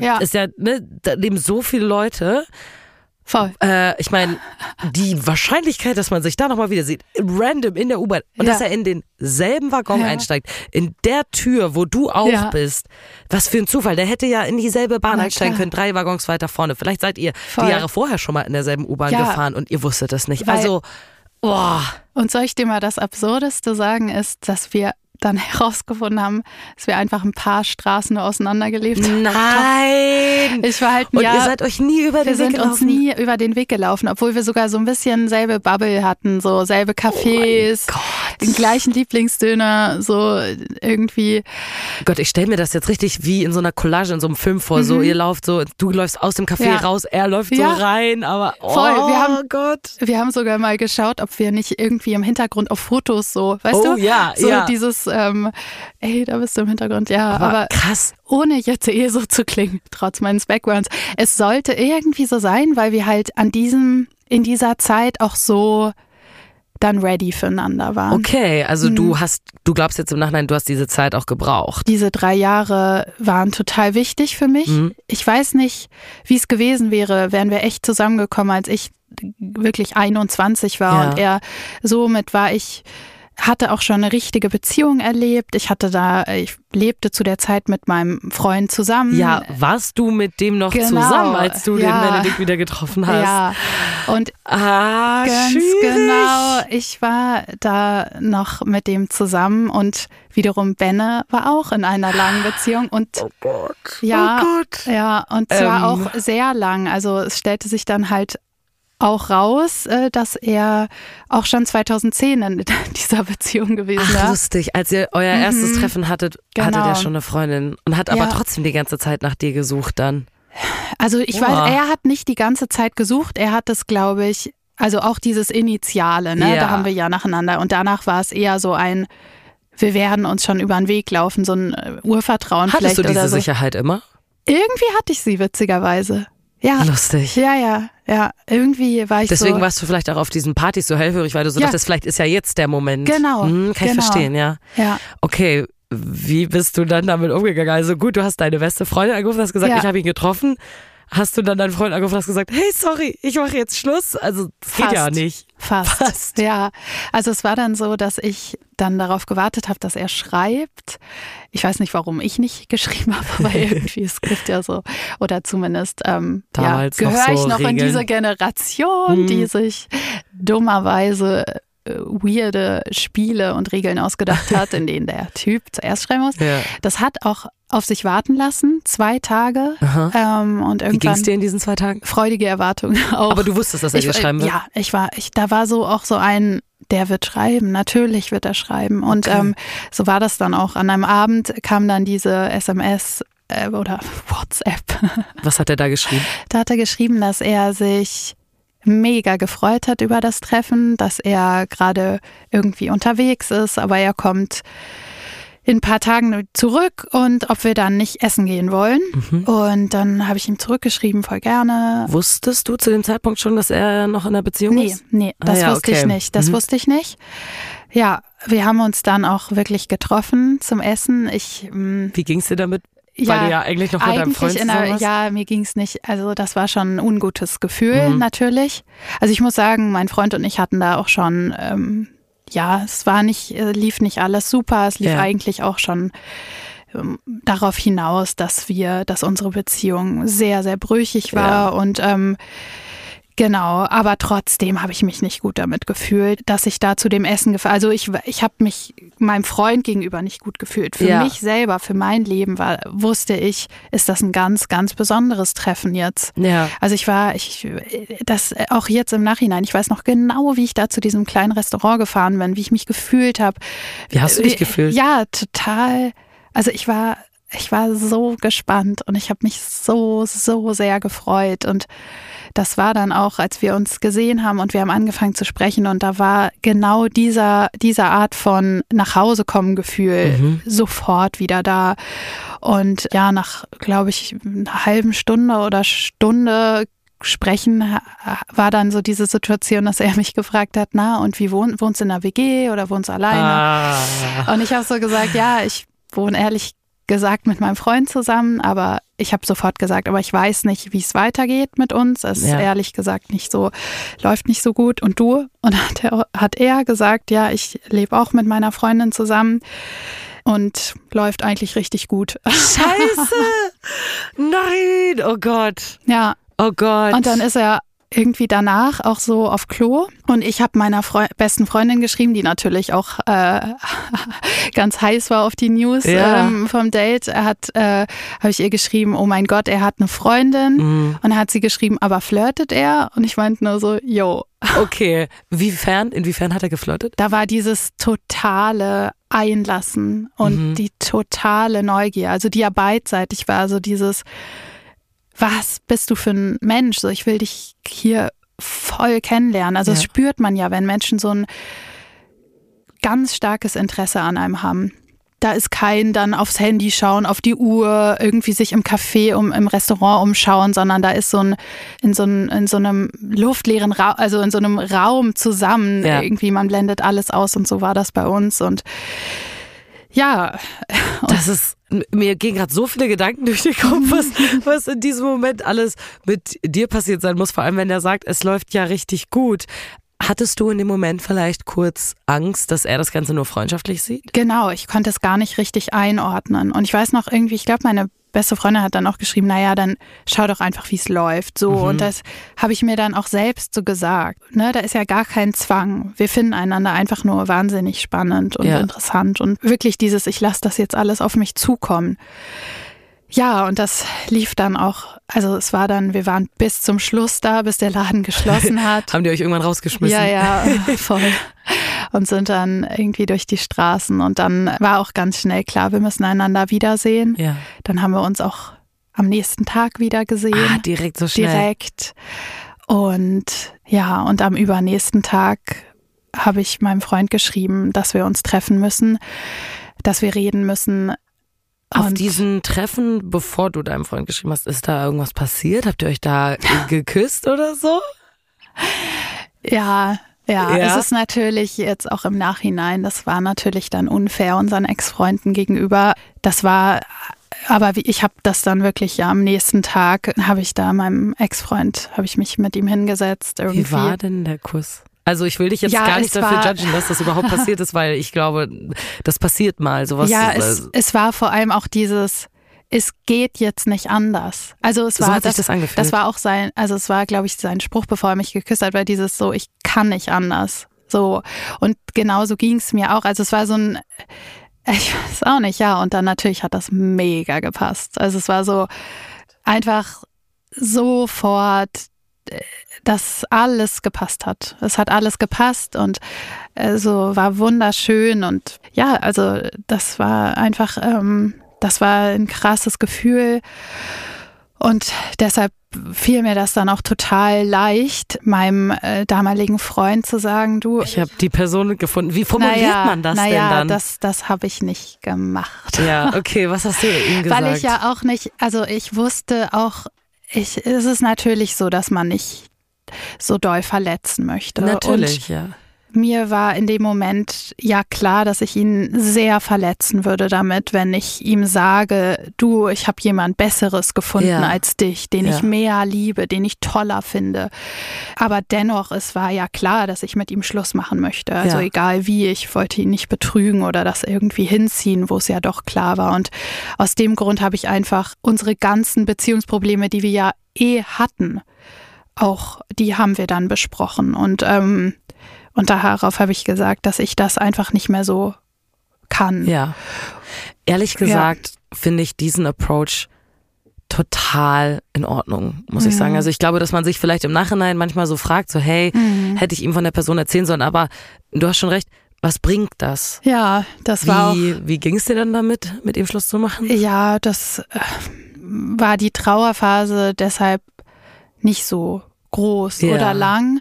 Ja. ist ja, ne, da leben so viele Leute. Voll. Äh, ich meine, die Wahrscheinlichkeit, dass man sich da nochmal wieder sieht, random in der U-Bahn und Ja. dass er in denselben Waggon Ja. einsteigt, in der Tür, wo du auch Ja. bist. Was für ein Zufall. Der hätte ja in dieselbe Bahn Na einsteigen klar. können, drei Waggons weiter vorne. Vielleicht seid ihr Voll. die Jahre vorher schon mal in derselben U-Bahn gefahren und ihr wusstet das nicht. Weil- also, boah. Und soll ich dir mal das Absurdeste sagen, ist, dass wir dann herausgefunden haben, dass wir einfach ein paar Straßen nur auseinandergelebt haben. Nein! Ich war halt ein Und Jahr, ihr seid euch nie über wir den Weg sind uns gelaufen? nie über den Weg gelaufen, obwohl wir sogar so ein bisschen selbe Bubble hatten, so selbe Cafés, den gleichen Lieblingsdöner, so irgendwie. Gott, ich stelle mir das jetzt richtig wie in so einer Collage, in so einem Film vor. So, ihr lauft so, du läufst aus dem Café Mhm. Ja. raus, er läuft Ja. so rein, aber oh Voll, wir haben- Gott. Wir haben sogar mal geschaut, ob wir nicht irgendwie im Hintergrund auf Fotos so, weißt Oh, du? ja, so ja. dieses, ähm, ey, da bist du im Hintergrund, ja, Aber, aber krass. ohne jetzt eh so zu klingen, trotz meines Backgrounds. Es sollte irgendwie so sein, weil wir halt an diesem, in dieser Zeit auch so dann ready füreinander waren. Okay, also Mhm. du hast, du glaubst jetzt im Nachhinein, du hast diese Zeit auch gebraucht. Diese drei Jahre waren total wichtig für mich. Mhm. Ich weiß nicht, wie es gewesen wäre, wären wir echt zusammengekommen, als ich wirklich 21 war Ja. und er somit war ich hatte auch schon eine richtige Beziehung erlebt. Ich hatte da, ich lebte zu der Zeit mit meinem Freund zusammen. Ja, warst du mit dem noch Genau, zusammen, als du ja. den Benedikt wieder getroffen hast? Ja, und Ah, Ganz schwierig. genau. Ich war da noch mit dem zusammen und wiederum Benne war auch in einer langen Beziehung und Oh Gott. ja, Oh Gott. ja und zwar Ähm. auch sehr lang. Also es stellte sich dann halt auch raus, äh, dass er auch schon 2010 in dieser Beziehung gewesen Ach, war. lustig. Als ihr euer erstes Treffen hattet, hatte Genau. der schon eine Freundin und hat aber Ja. trotzdem die ganze Zeit nach dir gesucht dann. Also ich Boah. weiß, er hat nicht die ganze Zeit gesucht, er hat es, glaube ich, also auch dieses Initiale, ne? Ja. Da haben wir ja nacheinander. Und danach war es eher so ein, wir werden uns schon über den Weg laufen, so ein äh, Urvertrauen Hattest vielleicht du diese so. Sicherheit immer? Irgendwie hatte ich sie witzigerweise. Ja. Lustig. Ja, ja, ja. Irgendwie war ich Deswegen so. warst du vielleicht auch auf diesen Partys so hellhörig, weil du so Ja. dachtest, vielleicht ist ja jetzt der Moment. Genau, Hm, kann ich genau. verstehen, ja. Ja. Okay, wie bist du dann damit umgegangen? Also gut, du hast deine beste Freundin angerufen, hast gesagt, Ja. ich habe ihn getroffen. Hast du dann deinen Freund angerufen und hast gesagt, hey, sorry, ich mache jetzt Schluss? Also, das geht Fast. ja nicht. Fast. Fast. Ja, also es war dann so, dass ich dann darauf gewartet habe, dass er schreibt. Ich weiß nicht, warum ich nicht geschrieben habe, aber irgendwie es gibt ja so oder zumindest ähm, ja, Damals noch gehöre ich so noch in Regeln. diese Generation, Mhm. die sich dummerweise weirde Spiele und Regeln ausgedacht hat, in denen der Typ zuerst schreiben muss. Ja. Das hat auch auf sich warten lassen, zwei Tage ähm, und Wie ging irgendwann es dir in diesen zwei Tagen? freudige Erwartungen auch. Aber du wusstest, dass er Ich- schreiben wird? Ja, ich war, ich, da war so auch so ein, der wird schreiben, natürlich wird er schreiben. Und Okay. ähm, so war das dann auch. An einem Abend kam dann diese SMS äh, oder WhatsApp. Was hat er da geschrieben? Da hat er geschrieben, dass er sich mega gefreut hat über das Treffen, dass er gerade irgendwie unterwegs ist, aber er kommt in ein paar Tagen zurück und ob wir dann nicht essen gehen wollen. Mhm. Und dann habe ich ihm zurückgeschrieben, voll gerne. Wusstest du zu dem Zeitpunkt schon, dass er noch in einer Beziehung Nee, ist? nee, Ah das ja, wusste ich okay. nicht. Das Mhm. wusste ich nicht. Ja, wir haben uns dann auch wirklich getroffen zum Essen. Ich mm, Wie ging es dir damit? Ja, Weil du ja eigentlich noch mit deinem Freund zusammen einer, warst? ja, mir ging's nicht. Also das war schon ein ungutes Gefühl Mhm. natürlich. Also ich muss sagen, mein Freund und ich hatten da auch schon, ähm, ja, es war nicht, äh, lief nicht alles super. Es lief Ja. eigentlich auch schon ähm, darauf hinaus, dass wir, dass unsere Beziehung sehr, sehr brüchig war und ähm, Genau, aber trotzdem habe ich mich nicht gut damit gefühlt, dass ich da zu dem Essen gefahren. Also ich, ich habe mich meinem Freund gegenüber nicht gut gefühlt. Für Ja. mich selber, für mein Leben war, wusste ich, ist das ein ganz, ganz besonderes Treffen jetzt. Ja. Also ich war, ich, das auch jetzt im Nachhinein, ich weiß noch genau, wie ich da zu diesem kleinen Restaurant gefahren bin, wie ich mich gefühlt habe. Wie hast du dich gefühlt? Ja, total. Also ich war, ich war so gespannt und ich habe mich so, so sehr gefreut und das war dann auch, als wir uns gesehen haben und wir haben angefangen zu sprechen und da war genau dieser, dieser Art von nach Hause kommen Gefühl Mhm. sofort wieder da. Und ja, nach, glaube ich, einer halben Stunde oder Stunde sprechen war dann so diese Situation, dass er mich gefragt hat, na, und wie wohn, wohnst du in einer WG oder wohnst du alleine? Ah. Und ich habe so gesagt, ja, ich wohne ehrlich gesagt mit meinem Freund zusammen, aber ich habe sofort gesagt, aber ich weiß nicht, wie es weitergeht mit uns. Es ist Ja. ehrlich gesagt nicht so, läuft nicht so gut. Und du? Und hat er, hat er gesagt, ja, ich lebe auch mit meiner Freundin zusammen und läuft eigentlich richtig gut. Scheiße! Nein! Oh Gott! ja, Oh Gott! und dann ist er irgendwie danach auch so auf Klo und ich habe meiner Freu besten Freundin geschrieben, die natürlich auch äh, ganz heiß war auf die News Ja. ähm, vom Date. Er hat, äh, habe ich ihr geschrieben, oh mein Gott, er hat eine Freundin Mhm. und dann hat sie geschrieben, aber flirtet er? Und ich meinte nur so, yo, Okay, wiefern, inwiefern hat er geflirtet? da war dieses totale Einlassen und Mhm. die totale Neugier, also die ja beidseitig war, so dieses, was bist du für ein Mensch? So, ich will dich hier voll kennenlernen. Also das Ja. spürt man ja, wenn Menschen so ein ganz starkes Interesse an einem haben. Da ist kein dann aufs Handy schauen, auf die Uhr, irgendwie sich im Café, um, im Restaurant umschauen, sondern da ist so ein, in so, ein, in so einem luftleeren Raum, also in so einem Raum zusammen, Ja. irgendwie, man blendet alles aus und so war das bei uns und ja, Das ist, mir gehen gerade so viele Gedanken durch den Kopf, was, was in diesem Moment alles mit dir passiert sein muss. Vor allem, wenn er sagt, es läuft ja richtig gut. Hattest du in dem Moment vielleicht kurz Angst, dass er das Ganze nur freundschaftlich sieht? Genau, ich konnte es gar nicht richtig einordnen. Und ich weiß noch irgendwie, ich glaube, meine beste Freundin hat dann auch geschrieben, naja, dann schau doch einfach, wie es läuft. So, und das habe ich mir dann auch selbst so gesagt. Ne, da ist ja gar kein Zwang. Wir finden einander einfach nur wahnsinnig spannend und Ja. interessant. Und wirklich dieses, ich lasse das jetzt alles auf mich zukommen. Ja, und das lief dann auch, also es war dann, wir waren bis zum Schluss da, bis der Laden geschlossen hat. Haben die euch irgendwann rausgeschmissen? Ja, ja, voll. Und sind dann irgendwie durch die Straßen. Und dann war auch ganz schnell klar, wir müssen einander wiedersehen. Ja. Dann haben wir uns auch am nächsten Tag wieder gesehen. Ah, direkt so schnell. direkt. Und ja, und am übernächsten Tag habe ich meinem Freund geschrieben, dass wir uns treffen müssen, dass wir reden müssen. Auf Und- diesen Treffen, bevor du deinem Freund geschrieben hast, ist da irgendwas passiert? Habt ihr euch da geküsst oder so? Ja, ja, Ja? es ist natürlich jetzt auch im Nachhinein, das war natürlich dann unfair unseren Ex-Freunden gegenüber. Das war, aber wie, ich habe das dann wirklich ja am nächsten Tag, habe ich da meinem Ex-Freund, habe ich mich mit ihm hingesetzt. Irgendwie. Wie war denn der Kuss? Also ich will dich jetzt Ja, gar nicht dafür judgen, dass das überhaupt passiert ist, weil ich glaube, das passiert mal. Sowas ja, es, es war vor allem auch dieses, es geht jetzt nicht anders. Also es So war das angefühlt. Das war auch sein, also es war, glaube ich, sein Spruch, bevor er mich geküsst hat, war dieses so, ich kann nicht anders. So. Und genauso ging es mir auch. Also es war so ein, ich weiß auch nicht, ja. Und dann natürlich hat das mega gepasst. Also es war so einfach sofort, äh, dass alles gepasst hat. Es hat alles gepasst und äh, so war wunderschön und ja, also das war einfach, ähm, das war ein krasses Gefühl und deshalb fiel mir das dann auch total leicht, meinem äh, damaligen Freund zu sagen, du, ich habe die Person gefunden. Wie formuliert naja, man das naja, denn dann? das, das habe ich nicht gemacht. ja, okay, was hast du ihm gesagt? Weil ich ja auch nicht, also ich wusste auch, ich, es ist natürlich so, dass man nicht so doll verletzen möchte. Natürlich, ja. Und mir war in dem Moment ja klar, dass ich ihn sehr verletzen würde damit, wenn ich ihm sage, du, ich habe jemand Besseres gefunden Ja. als dich, den Ja. ich mehr liebe, den ich toller finde. Aber dennoch, es war ja klar, dass ich mit ihm Schluss machen möchte. Also Ja. egal wie, ich wollte ihn nicht betrügen oder das irgendwie hinziehen, wo es ja doch klar war. Und aus dem Grund habe ich einfach unsere ganzen Beziehungsprobleme, die wir ja eh hatten, auch die haben wir dann besprochen. Und, ähm, und darauf habe ich gesagt, dass ich das einfach nicht mehr so kann. Ja. Ehrlich gesagt finde ich diesen Approach total in Ordnung, muss ich Mhm. sagen. Also ich glaube, dass man sich vielleicht im Nachhinein manchmal so fragt, so hey, Mhm. hätte ich ihm von der Person erzählen sollen, aber du hast schon recht, was bringt das? Ja, das war auch. Wie, wie ging es dir dann damit, mit ihm Schluss zu machen? Ja, das äh, war die Trauerphase deshalb nicht so groß Ja. oder lang.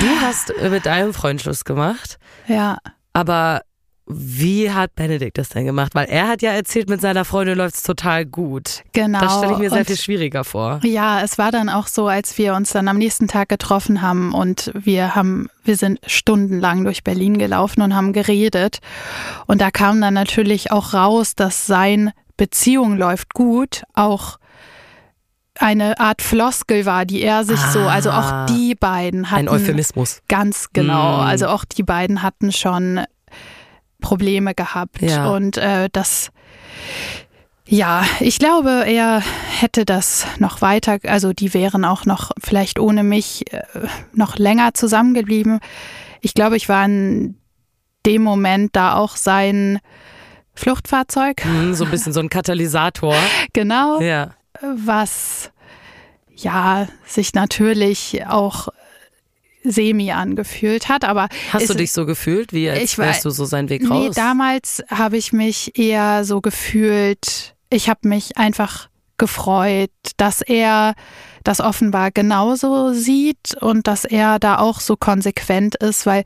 Du hast mit deinem Freund Schluss gemacht, Ja, aber wie hat Benedikt das denn gemacht? Weil er hat ja erzählt, mit seiner Freundin läuft's total gut. genau. Das stelle ich mir sehr Und viel schwieriger vor. Ja, es war dann auch so, als wir uns dann am nächsten Tag getroffen haben und wir haben, wir sind stundenlang durch Berlin gelaufen und haben geredet. Und da kam dann natürlich auch raus, dass sein Beziehung läuft gut, auch eine Art Floskel war, die er sich so, also Ah. auch die beiden hatten Ein Euphemismus. Ganz genau. Mm. Also auch die beiden hatten schon Probleme gehabt. Ja. Und äh, das, Ja, ich glaube, er hätte das noch weiter, also die wären auch noch vielleicht ohne mich äh, noch länger zusammengeblieben. Ich glaube, ich war in dem Moment da auch sein Fluchtfahrzeug. Hm, so ein bisschen so ein Katalysator. Genau. Ja. Was ja sich natürlich auch semi angefühlt hat, aber Hast du dich so gefühlt, wie als Ich wärst du so seinen Weg nee, raus? damals habe ich mich eher so gefühlt, ich habe mich einfach gefreut, dass er das offenbar genauso sieht und dass er da auch so konsequent ist, weil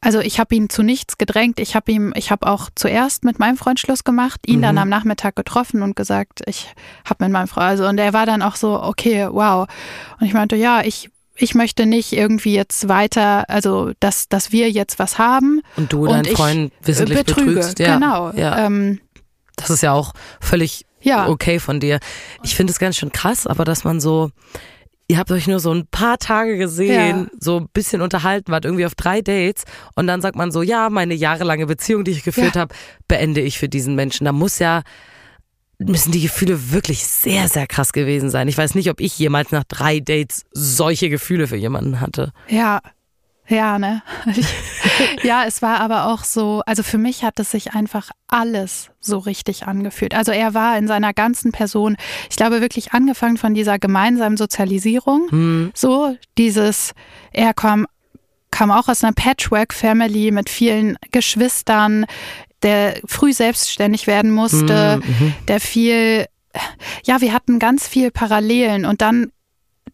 also ich habe ihn zu nichts gedrängt. Ich habe ihm, ich habe auch zuerst mit meinem Freund Schluss gemacht, ihn dann Mhm. am Nachmittag getroffen und gesagt, ich habe mit meinem Freund, also und er war dann auch so, okay, wow. Und ich meinte, ja, ich ich möchte nicht irgendwie jetzt weiter, also dass dass wir jetzt was haben. und du und deinen ich Freund wissentlich betrüge. betrügst. Ja. Genau. Ja. Ähm, Das ist ja auch völlig ja. okay von dir. Ich finde es ganz schön krass, aber dass man so, ihr habt euch nur so ein paar Tage gesehen, so ein bisschen unterhalten, wart irgendwie auf drei Dates und dann sagt man so, ja, meine jahrelange Beziehung, die ich geführt habe, beende ich für diesen Menschen. Da muss ja, müssen die Gefühle wirklich sehr, sehr krass gewesen sein. Ich weiß nicht, ob ich jemals nach drei Dates solche Gefühle für jemanden hatte. Ja, ja, ne? ja, es war aber auch so, also für mich hat es sich einfach alles so richtig angefühlt. Also er war in seiner ganzen Person, ich glaube wirklich angefangen von dieser gemeinsamen Sozialisierung, Hm, so dieses, er kam, kam auch aus einer Patchwork-Family mit vielen Geschwistern, der früh selbstständig werden musste, mhm. der viel, ja, wir hatten ganz viel Parallelen und dann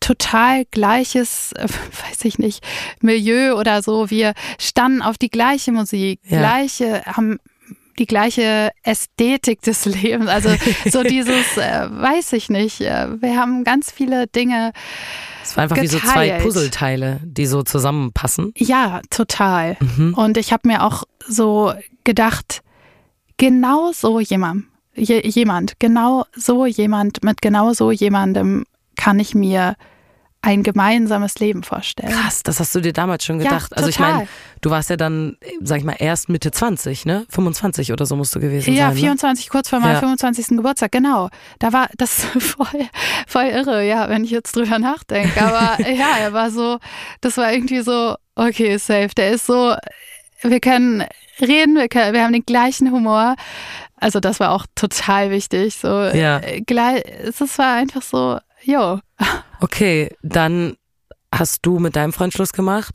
total gleiches, äh, weiß ich nicht, Milieu oder so. Wir standen auf die gleiche Musik, Ja. gleiche, haben die gleiche Ästhetik des Lebens. Also so dieses, äh, weiß ich nicht. äh, Wir haben ganz viele Dinge. Es war einfach wie so zwei Geteilt. Puzzleteile, die so zusammenpassen. Ja, total. Mhm. Und ich habe mir auch so gedacht, genau so jemand, je, jemand, genau so jemand, mit genau so jemandem kann ich mir ein gemeinsames Leben vorstellen. Krass, das hast du dir damals schon Ja, gedacht. also ich meine, du warst ja dann, sag ich mal, erst Mitte 20, ne? 25 oder so musst du gewesen Ja, sein. Ne? 24, kurz vor meinem Ja. 25. Geburtstag, genau. Da war das voll, voll irre, ja, wenn ich jetzt drüber nachdenke. Aber ja, er war so, das war irgendwie so, okay, safe. Der ist so, wir können reden, wir, können, wir haben den gleichen Humor. Also das war auch total wichtig. So, Ja. äh, gleich, es war einfach so, jo. Okay, dann hast du mit deinem Freund Schluss gemacht.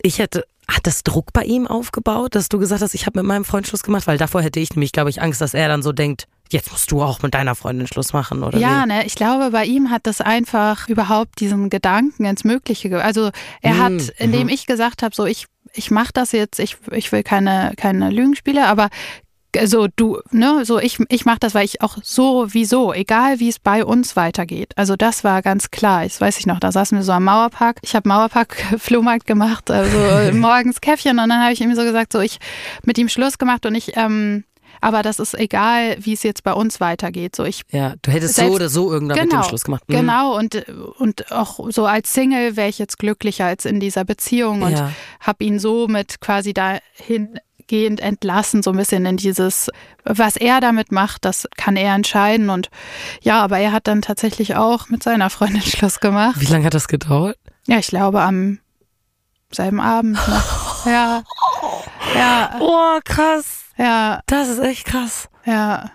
Ich hätte, hat das Druck bei ihm aufgebaut, dass du gesagt hast, ich habe mit meinem Freund Schluss gemacht? Weil davor hätte ich nämlich, glaube ich, Angst, dass er dann so denkt, jetzt musst du auch mit deiner Freundin Schluss machen, oder Ja, wie? ne, ich glaube, bei ihm hat das einfach überhaupt diesen Gedanken ins Mögliche. ge- Also er hat, indem mhm. ich gesagt habe, so ich ich mache das jetzt, ich ich will keine keine Lügenspiele, aber so du, ne, so ich ich mache das, weil ich auch sowieso, egal wie es bei uns weitergeht. Also das war ganz klar. Das weiß ich noch. Da saßen wir so am Mauerpark. Ich habe Mauerpark Flohmarkt gemacht, also morgens Käffchen und dann habe ich ihm so gesagt, so ich mit ihm Schluss gemacht und ich ähm, aber das ist egal, wie es jetzt bei uns weitergeht. So, ich Ja, du hättest Selbst- so oder so irgendwann mit Genau, dem Schluss gemacht. Mhm. Genau, und, und auch so als Single wäre ich jetzt glücklicher als in dieser Beziehung und Ja. habe ihn so mit quasi dahingehend entlassen, so ein bisschen in dieses, was er damit macht, das kann er entscheiden. Und ja, aber er hat dann tatsächlich auch mit seiner Freundin Schluss gemacht. Wie lange hat das gedauert? Ja, ich glaube am selben Abend noch. Ja. Ja, Oh, krass. ja, Das ist echt krass. ja.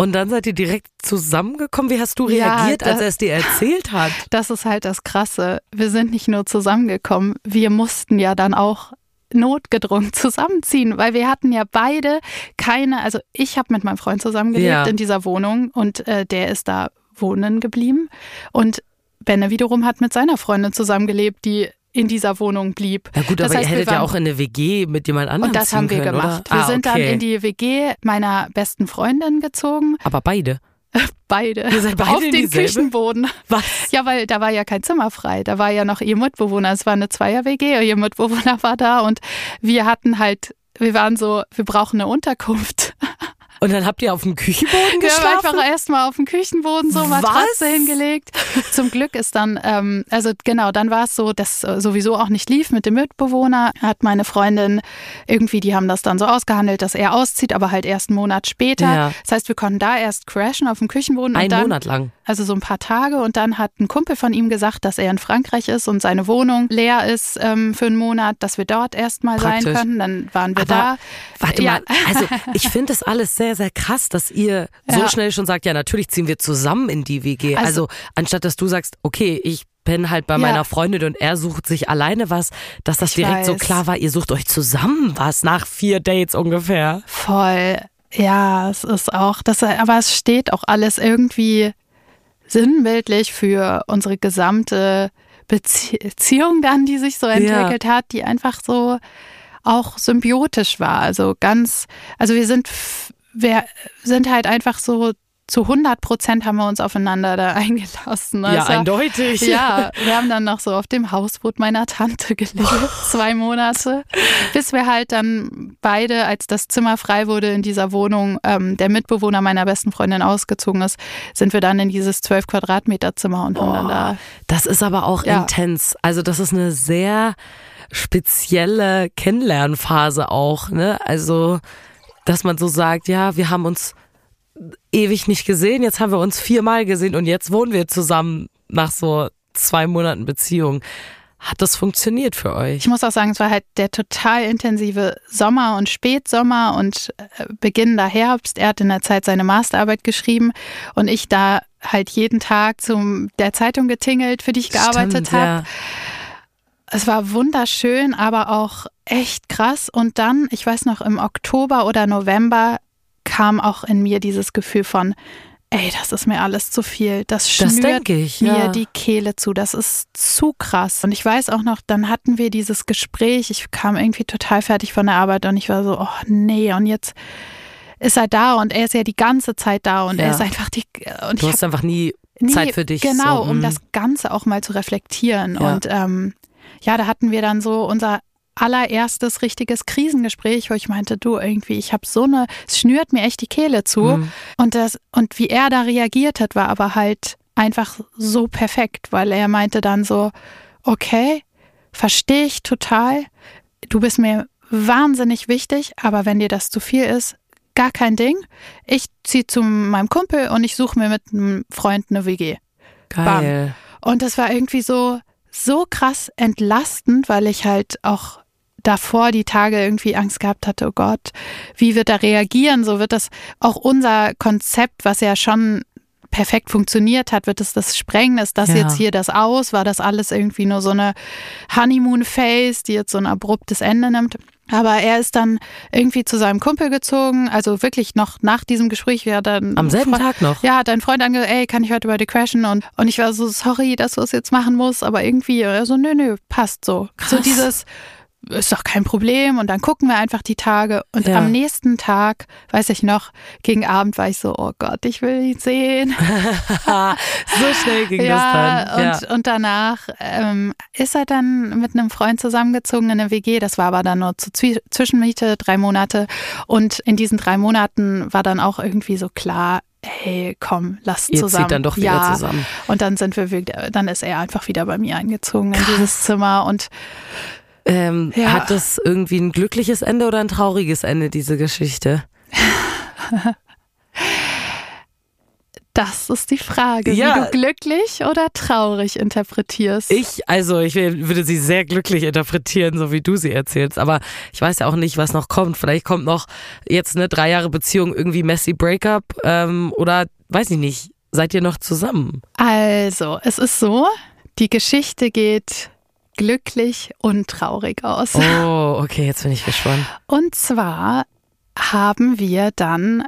Und dann seid ihr direkt zusammengekommen. Wie hast du Ja, reagiert, als er es dir erzählt hat? Das ist halt das Krasse. Wir sind nicht nur zusammengekommen, wir mussten ja dann auch notgedrungen zusammenziehen, weil wir hatten ja beide keine, also ich habe mit meinem Freund zusammengelebt Ja. in dieser Wohnung und äh, der ist da wohnen geblieben und Benne wiederum hat mit seiner Freundin zusammengelebt, die in dieser Wohnung blieb. Ja gut, Das aber heißt, ihr hättet ja waren- auch in eine WG mit jemand anderem Und das haben wir können, gemacht. Oder? Wir ah, sind okay. dann in die WG meiner besten Freundin gezogen, Aber beide. beide, Ihr seid beide auf den? Küchenboden. Was? Ja, weil da war ja kein Zimmer frei. Da war ja noch ihr Mitbewohner. Es war eine Zweier-WG. Ihr Mitbewohner war da und wir hatten halt, wir waren so, wir brauchen eine Unterkunft. Und dann habt ihr auf dem Küchenboden geschlafen? einfach erstmal auf dem Küchenboden so Matratze Was? hingelegt. Zum Glück ist dann, ähm, also genau, dann war es so, dass sowieso auch nicht lief mit dem Mitbewohner. Hat meine Freundin irgendwie, die haben das dann so ausgehandelt, dass er auszieht, aber halt erst einen Monat später. Ja. Das heißt, wir konnten da erst crashen auf dem Küchenboden. und Einen dann, Monat lang. Also so ein paar Tage. Und dann hat ein Kumpel von ihm gesagt, dass er in Frankreich ist und seine Wohnung leer ist ähm, für einen Monat, dass wir dort erstmal sein können. Dann waren wir Aber da. Warte Ja. mal, also ich finde das alles sehr, sehr krass, dass ihr so Ja. schnell schon sagt, ja, natürlich ziehen wir zusammen in die WG. Also, Also- anstatt dass du sagst, okay, ich bin halt bei Ja. meiner Freundin und er sucht sich alleine was, dass das Ich direkt so weiß. klar war, ihr sucht euch zusammen was nach vier Dates ungefähr. Voll. Ja, es ist auch, das, aber es steht auch alles irgendwie sinnbildlich für unsere gesamte Bezie Beziehung dann, die sich so entwickelt hat, die einfach so auch symbiotisch war. Also ganz, also wir sind, wir sind halt einfach so zu 100 Prozent haben wir uns aufeinander da eingelassen. ja, Also, eindeutig. ja, wir haben dann noch so auf dem Hausboot meiner Tante gelebt, zwei Monate, bis wir halt dann beide, als das Zimmer frei wurde in dieser Wohnung, ähm, der Mitbewohner meiner besten Freundin ausgezogen ist, sind wir dann in dieses 12 Quadratmeter Zimmer und haben dann da. Das ist aber auch Ja. intens. Also das ist eine sehr spezielle Kennenlernphase auch, ne? Also, dass man so sagt, ja, wir haben uns ewig nicht gesehen, jetzt haben wir uns viermal gesehen und jetzt wohnen wir zusammen nach so zwei Monaten Beziehung. Hat das funktioniert für euch? Ich muss auch sagen, es war halt der total intensive Sommer und Spätsommer und äh, beginnender Herbst. Er hat in der Zeit seine Masterarbeit geschrieben und ich da halt jeden Tag zum der Zeitung getingelt, für die ich gearbeitet habe. ja. Es war wunderschön, aber auch echt krass. Und dann, ich weiß noch, im Oktober oder November kam auch in mir dieses Gefühl von, ey, das ist mir alles zu viel. Das schnürt ich, mir ja. die Kehle zu. Das ist zu krass. Und ich weiß auch noch, dann hatten wir dieses Gespräch. Ich kam irgendwie total fertig von der Arbeit und ich war so, oh nee, und jetzt ist er da und er ist ja die ganze Zeit da und Ja. er ist einfach die. Und Du ich hast einfach nie Nee, Zeit für dich. Genau, so, um mm. das Ganze auch mal zu reflektieren. Ja. Und ähm, ja, da hatten wir dann so unser allererstes richtiges Krisengespräch, wo ich meinte, du irgendwie, ich habe so eine, es schnürt mir echt die Kehle zu. Mhm. Und das und wie er da reagiert hat, war aber halt einfach so perfekt, weil er meinte dann so, okay, verstehe ich total. Du bist mir wahnsinnig wichtig, aber wenn dir das zu viel ist, gar kein Ding. Ich ziehe zu meinem Kumpel und ich suche mir mit einem Freund eine WG. Geil. Und das war irgendwie so, so krass entlastend, weil ich halt auch davor die Tage irgendwie Angst gehabt hatte, oh Gott, wie wird er reagieren? So wird das auch unser Konzept, was ja schon perfekt funktioniert hat, wird es das sprengen? Ist das Ja. jetzt hier das aus? War das alles irgendwie nur so eine Honeymoon-Phase, die jetzt so ein abruptes Ende nimmt? Aber er ist dann irgendwie zu seinem Kumpel gezogen, also wirklich noch nach diesem Gespräch, wir dann Am selben Tag noch. ja, hat dein Freund ange, ey, kann ich heute bei dir crashen? Und, und ich war so, sorry, dass du es jetzt machen musst, aber irgendwie, er so, nö, nö, passt so. So dieses, ist doch kein Problem und dann gucken wir einfach die Tage. Und Ja. am nächsten Tag, weiß ich noch, gegen Abend war ich so, oh Gott, ich will ihn sehen. so schnell ging ja, das dann. und, und danach ähm, ist er dann mit einem Freund zusammengezogen in eine WG. Das war aber dann nur zur Zwie Zwischenmiete, drei Monate. Und in diesen drei Monaten war dann auch irgendwie so klar, hey, komm, lass Ihr zusammen. zieht dann doch wieder ja. zusammen. Und dann sind wir dann ist er einfach wieder bei mir eingezogen in dieses Zimmer und Ähm, Ja. Hat das irgendwie ein glückliches Ende oder ein trauriges Ende, diese Geschichte? das ist die Frage, Ja. wie du glücklich oder traurig interpretierst. Ich, also ich würde sie sehr glücklich interpretieren, so wie du sie erzählst. Aber ich weiß ja auch nicht, was noch kommt. Vielleicht kommt noch jetzt eine drei Jahre Beziehung, irgendwie messy Breakup ähm, oder weiß ich nicht. Seid ihr noch zusammen? Also, es ist so, die Geschichte geht glücklich und traurig aus. Oh, okay, jetzt bin ich gespannt. Und zwar haben wir dann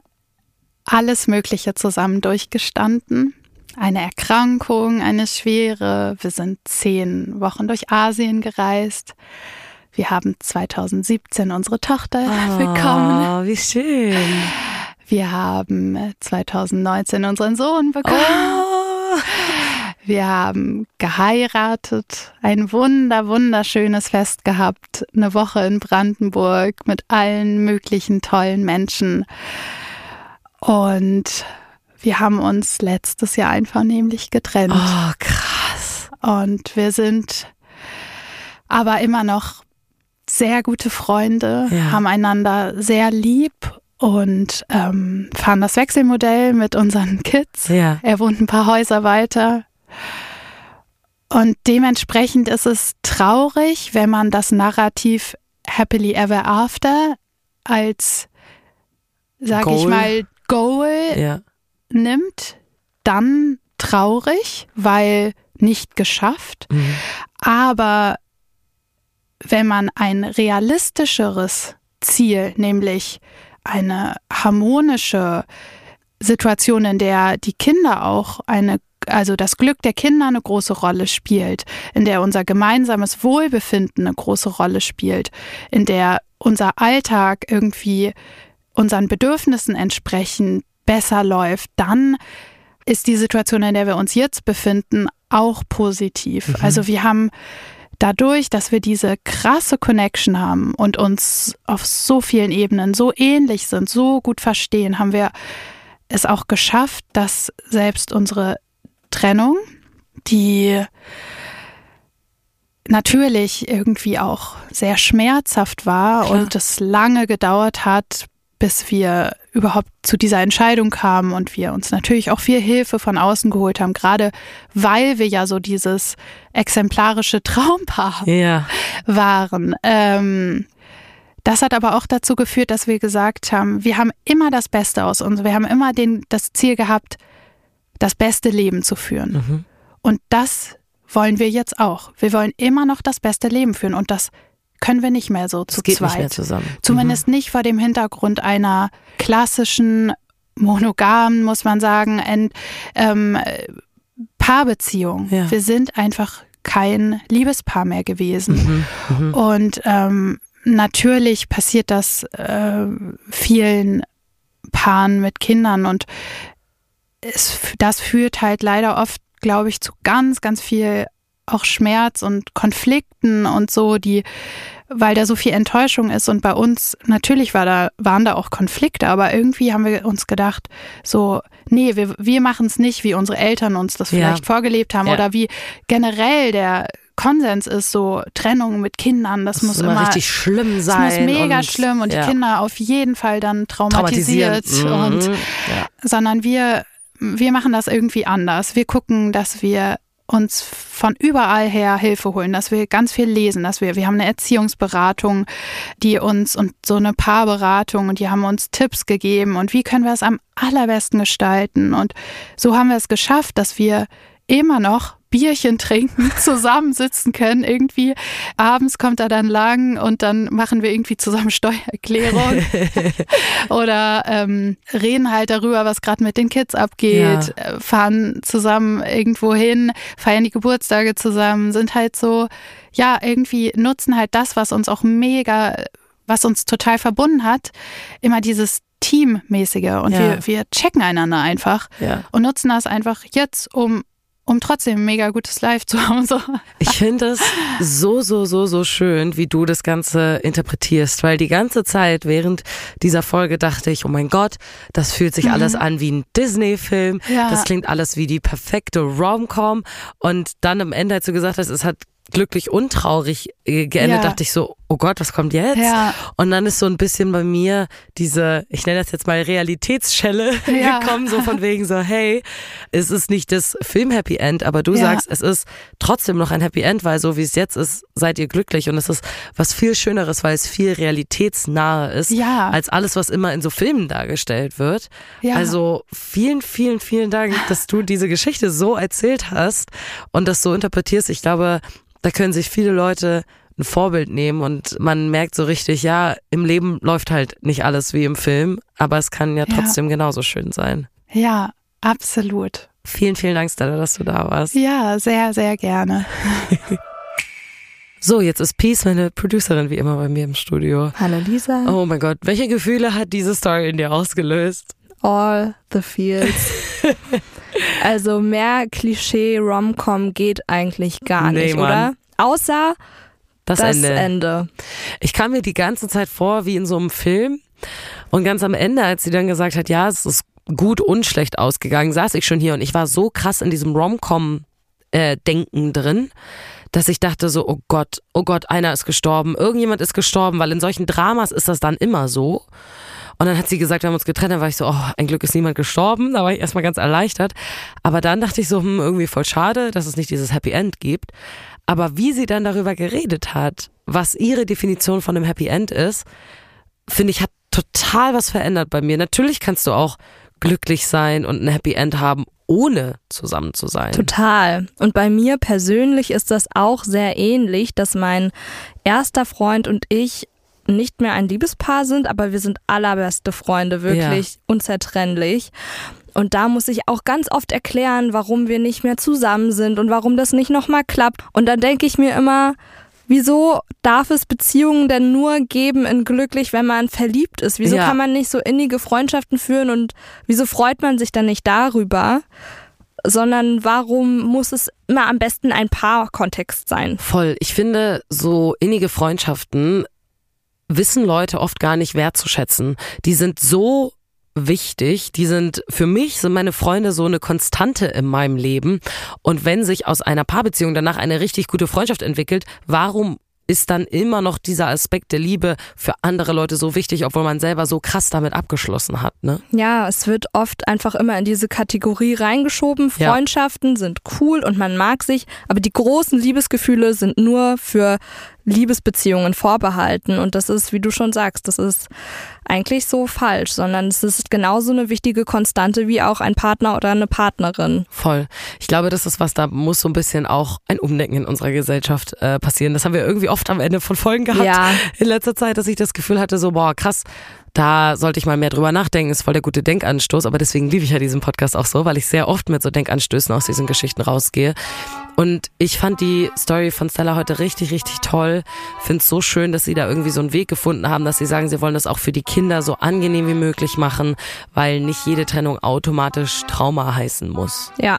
alles Mögliche zusammen durchgestanden. Eine Erkrankung, eine schwere. Wir sind zehn Wochen durch Asien gereist. Wir haben 2017 unsere Tochter bekommen. Oh, wie schön. Wir haben 2019 unseren Sohn bekommen. Oh. Wir haben geheiratet, ein wunder, wunderschönes Fest gehabt, eine Woche in Brandenburg mit allen möglichen tollen Menschen. Und wir haben uns letztes Jahr einvernehmlich getrennt. Oh, krass. Und wir sind aber immer noch sehr gute Freunde, Ja. haben einander sehr lieb und ähm, fahren das Wechselmodell mit unseren Kids. Ja. Er wohnt ein paar Häuser weiter. Und dementsprechend ist es traurig, wenn man das Narrativ Happily Ever After als, sag ich mal, Goal Ja. nimmt, dann traurig, weil nicht geschafft. Mhm. Aber wenn man ein realistischeres Ziel, nämlich eine harmonische Situation, in der die Kinder auch eine, also das Glück der Kinder eine große Rolle spielt, in der unser gemeinsames Wohlbefinden eine große Rolle spielt, in der unser Alltag irgendwie unseren Bedürfnissen entsprechend besser läuft, dann ist die Situation, in der wir uns jetzt befinden, auch positiv. Also wir haben dadurch, dass wir diese krasse Connection haben und uns auf so vielen Ebenen so ähnlich sind, so gut verstehen, haben wir es auch geschafft, dass selbst unsere Trennung, die natürlich irgendwie auch sehr schmerzhaft war Klar. und es lange gedauert hat, bis wir überhaupt zu dieser Entscheidung kamen und wir uns natürlich auch viel Hilfe von außen geholt haben, gerade weil wir ja so dieses exemplarische Traumpaar Ja. waren. Ähm, das hat aber auch dazu geführt, dass wir gesagt haben, wir haben immer das Beste aus uns. Wir haben immer den, das Ziel gehabt, das beste Leben zu führen. Mhm. Und das wollen wir jetzt auch. Wir wollen immer noch das beste Leben führen und das können wir nicht mehr so zu Das geht zweit. nicht mehr zusammen. Zumindest nicht vor dem Hintergrund einer klassischen, monogamen, muss man sagen, Ent, ähm, Paarbeziehung. Ja. Wir sind einfach kein Liebespaar mehr gewesen. Mhm. Und ähm, natürlich passiert das äh, vielen Paaren mit Kindern und es, das führt halt leider oft, glaube ich, zu ganz, ganz viel auch Schmerz und Konflikten und so, die, weil da so viel Enttäuschung ist und bei uns, natürlich war da, waren da auch Konflikte, aber irgendwie haben wir uns gedacht, so, nee, wir, wir machen es nicht, wie unsere Eltern uns das Ja. vielleicht vorgelebt haben Ja. oder wie generell der Konsens ist, so Trennung mit Kindern, das, Das muss immer immer richtig schlimm das sein. muss mega und, schlimm und ja, die Kinder auf jeden Fall dann traumatisiert traumatisieren. und Mhm. ja. sondern wir, wir machen das irgendwie anders. Wir gucken, dass wir uns von überall her Hilfe holen, dass wir ganz viel lesen, dass wir, wir haben eine Erziehungsberatung, die uns und so eine Paarberatung und die haben uns Tipps gegeben und wie können wir es am allerbesten gestalten und so haben wir es geschafft, dass wir immer noch Bierchen trinken, zusammensitzen können irgendwie. Abends kommt er dann lang und dann machen wir irgendwie zusammen Steuererklärung oder ähm, reden halt darüber, was gerade mit den Kids abgeht, äh, fahren zusammen irgendwo hin, feiern die Geburtstage zusammen, sind halt so, ja, irgendwie nutzen halt das, was uns auch mega, was uns total verbunden hat, immer dieses Teammäßige und Ja. wir, wir checken einander einfach Ja. und nutzen das einfach jetzt, um um trotzdem ein mega gutes Live zu haben. So. Ich finde es so, so, so, so schön, wie du das Ganze interpretierst, weil die ganze Zeit während dieser Folge dachte ich, oh mein Gott, das fühlt sich alles an wie ein Disney-Film, Ja. das klingt alles wie die perfekte Rom-Com und dann am Ende, als du gesagt hast, es hat glücklich und traurig äh, geendet, Ja. dachte ich so, oh Gott, was kommt jetzt? Ja. Und dann ist so ein bisschen bei mir diese, ich nenne das jetzt mal Realitätsschelle Ja. gekommen, so von wegen so, hey, es ist nicht das Film-Happy End, aber du Ja. sagst, es ist trotzdem noch ein Happy End, weil so wie es jetzt ist, seid ihr glücklich und es ist was viel Schöneres, weil es viel realitätsnahe ist, Ja. als alles, was immer in so Filmen dargestellt wird. Ja. Also vielen, vielen, vielen Dank, dass du diese Geschichte so erzählt hast und das so interpretierst. Ich glaube, da können sich viele Leute ein Vorbild nehmen und man merkt so richtig, ja, im Leben läuft halt nicht alles wie im Film, aber es kann ja Ja. trotzdem genauso schön sein. Ja, absolut. Vielen, vielen Dank, Stella, dass du da warst. Ja, sehr, sehr gerne. So, jetzt ist Peace, meine Producerin, wie immer bei mir im Studio. Hallo Lisa. Oh mein Gott, welche Gefühle hat diese Story in dir ausgelöst? All the feels. also mehr Klischee Rom-Com geht eigentlich gar Nee, nicht, Mann. oder? Außer Das, das, Ende. Ende. Ich kam mir die ganze Zeit vor wie in so einem Film. Und ganz am Ende, als sie dann gesagt hat, ja, es ist gut und schlecht ausgegangen, saß ich schon hier und ich war so krass in diesem Rom-Com-Denken drin, dass ich dachte so, oh Gott, oh Gott, einer ist gestorben, irgendjemand ist gestorben, weil in solchen Dramas ist das dann immer so. Und dann hat sie gesagt, wir haben uns getrennt, dann war ich so, oh, ein Glück ist niemand gestorben, da war ich erstmal ganz erleichtert. Aber dann dachte ich so, hm, irgendwie voll schade, dass es nicht dieses Happy End gibt. Aber wie sie dann darüber geredet hat, was ihre Definition von einem Happy End ist, finde ich, hat total was verändert bei mir. Natürlich kannst du auch glücklich sein und ein Happy End haben, ohne zusammen zu sein. Total. Und bei mir persönlich ist das auch sehr ähnlich, dass mein erster Freund und ich nicht mehr ein Liebespaar sind, aber wir sind allerbeste Freunde, wirklich Ja. unzertrennlich. Und da muss ich auch ganz oft erklären, warum wir nicht mehr zusammen sind und warum das nicht nochmal klappt. Und dann denke ich mir immer, wieso darf es Beziehungen denn nur geben in glücklich, wenn man verliebt ist? Wieso Ja. kann man nicht so innige Freundschaften führen und wieso freut man sich dann nicht darüber? Sondern warum muss es immer am besten ein Paarkontext sein? Voll. Ich finde, so innige Freundschaften wissen Leute oft gar nicht wertzuschätzen. Die sind so wichtig, die sind für mich sind meine Freunde so eine Konstante in meinem Leben und wenn sich aus einer Paarbeziehung danach eine richtig gute Freundschaft entwickelt, warum ist dann immer noch dieser Aspekt der Liebe für andere Leute so wichtig, obwohl man selber so krass damit abgeschlossen hat, ne? Ja, es wird oft einfach immer in diese Kategorie reingeschoben. Ja. Freundschaften sind cool und man mag sich, aber die großen Liebesgefühle sind nur für Liebesbeziehungen vorbehalten. Und das ist, wie du schon sagst, das ist eigentlich so falsch, sondern es ist genauso eine wichtige Konstante wie auch ein Partner oder eine Partnerin. Voll. Ich glaube, das ist was, da muss so ein bisschen auch ein Umdenken in unserer Gesellschaft äh, passieren. Das haben wir irgendwie oft am Ende von Folgen gehabt Ja. in letzter Zeit, dass ich das Gefühl hatte, so, boah, krass, da sollte ich mal mehr drüber nachdenken, ist voll der gute Denkanstoß. Aber deswegen liebe ich ja diesen Podcast auch so, weil ich sehr oft mit so Denkanstößen aus diesen Geschichten rausgehe. Und ich fand die Story von Stella heute richtig, richtig toll. Finde es so schön, dass sie da irgendwie so einen Weg gefunden haben, dass sie sagen, sie wollen das auch für die Kinder so angenehm wie möglich machen, weil nicht jede Trennung automatisch Trauma heißen muss. Ja.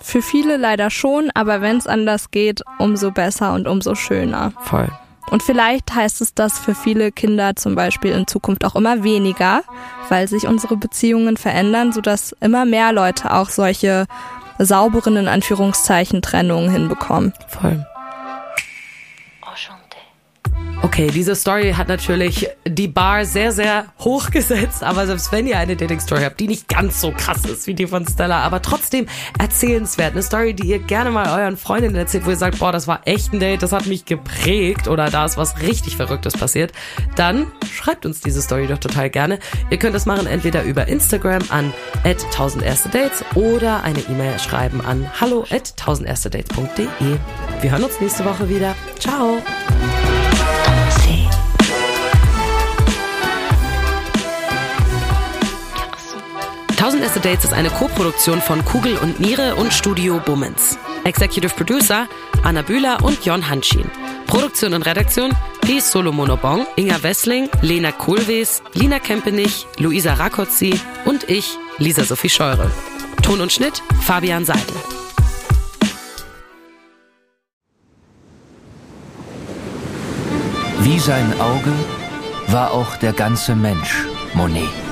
Für viele leider schon, aber wenn es anders geht, umso besser und umso schöner. Voll. Und vielleicht heißt es das für viele Kinder zum Beispiel in Zukunft auch immer weniger, weil sich unsere Beziehungen verändern, sodass immer mehr Leute auch solche sauberen, in Anführungszeichen, Trennungen hinbekommen. Voll. Okay, diese Story hat natürlich die Bar sehr, sehr hoch gesetzt, aber selbst wenn ihr eine Dating-Story habt, die nicht ganz so krass ist wie die von Stella, aber trotzdem erzählenswert, eine Story, die ihr gerne mal euren Freundinnen erzählt, wo ihr sagt, boah, das war echt ein Date, das hat mich geprägt oder da ist was richtig Verrücktes passiert, dann schreibt uns diese Story doch total gerne. Ihr könnt das machen entweder über Instagram an 1000 erste Dates oder eine E-Mail schreiben an hallo at 1000erstedates.de. Wir hören uns nächste Woche wieder. Ciao! Tausend erste Dates ist eine Co-Produktion von Kugel und Niere und Studio Bummens. Executive Producer Anna Bühler und Jon Hanschin. Produktion und Redaktion Pies Solomonobong, Inga Wessling, Lena Kohlwees, Lina Kempenich, Luisa Rakotzi und ich, Lisa Sophie Scheure. Ton und Schnitt Fabian Seidel. Wie sein Auge war auch der ganze Mensch Monet.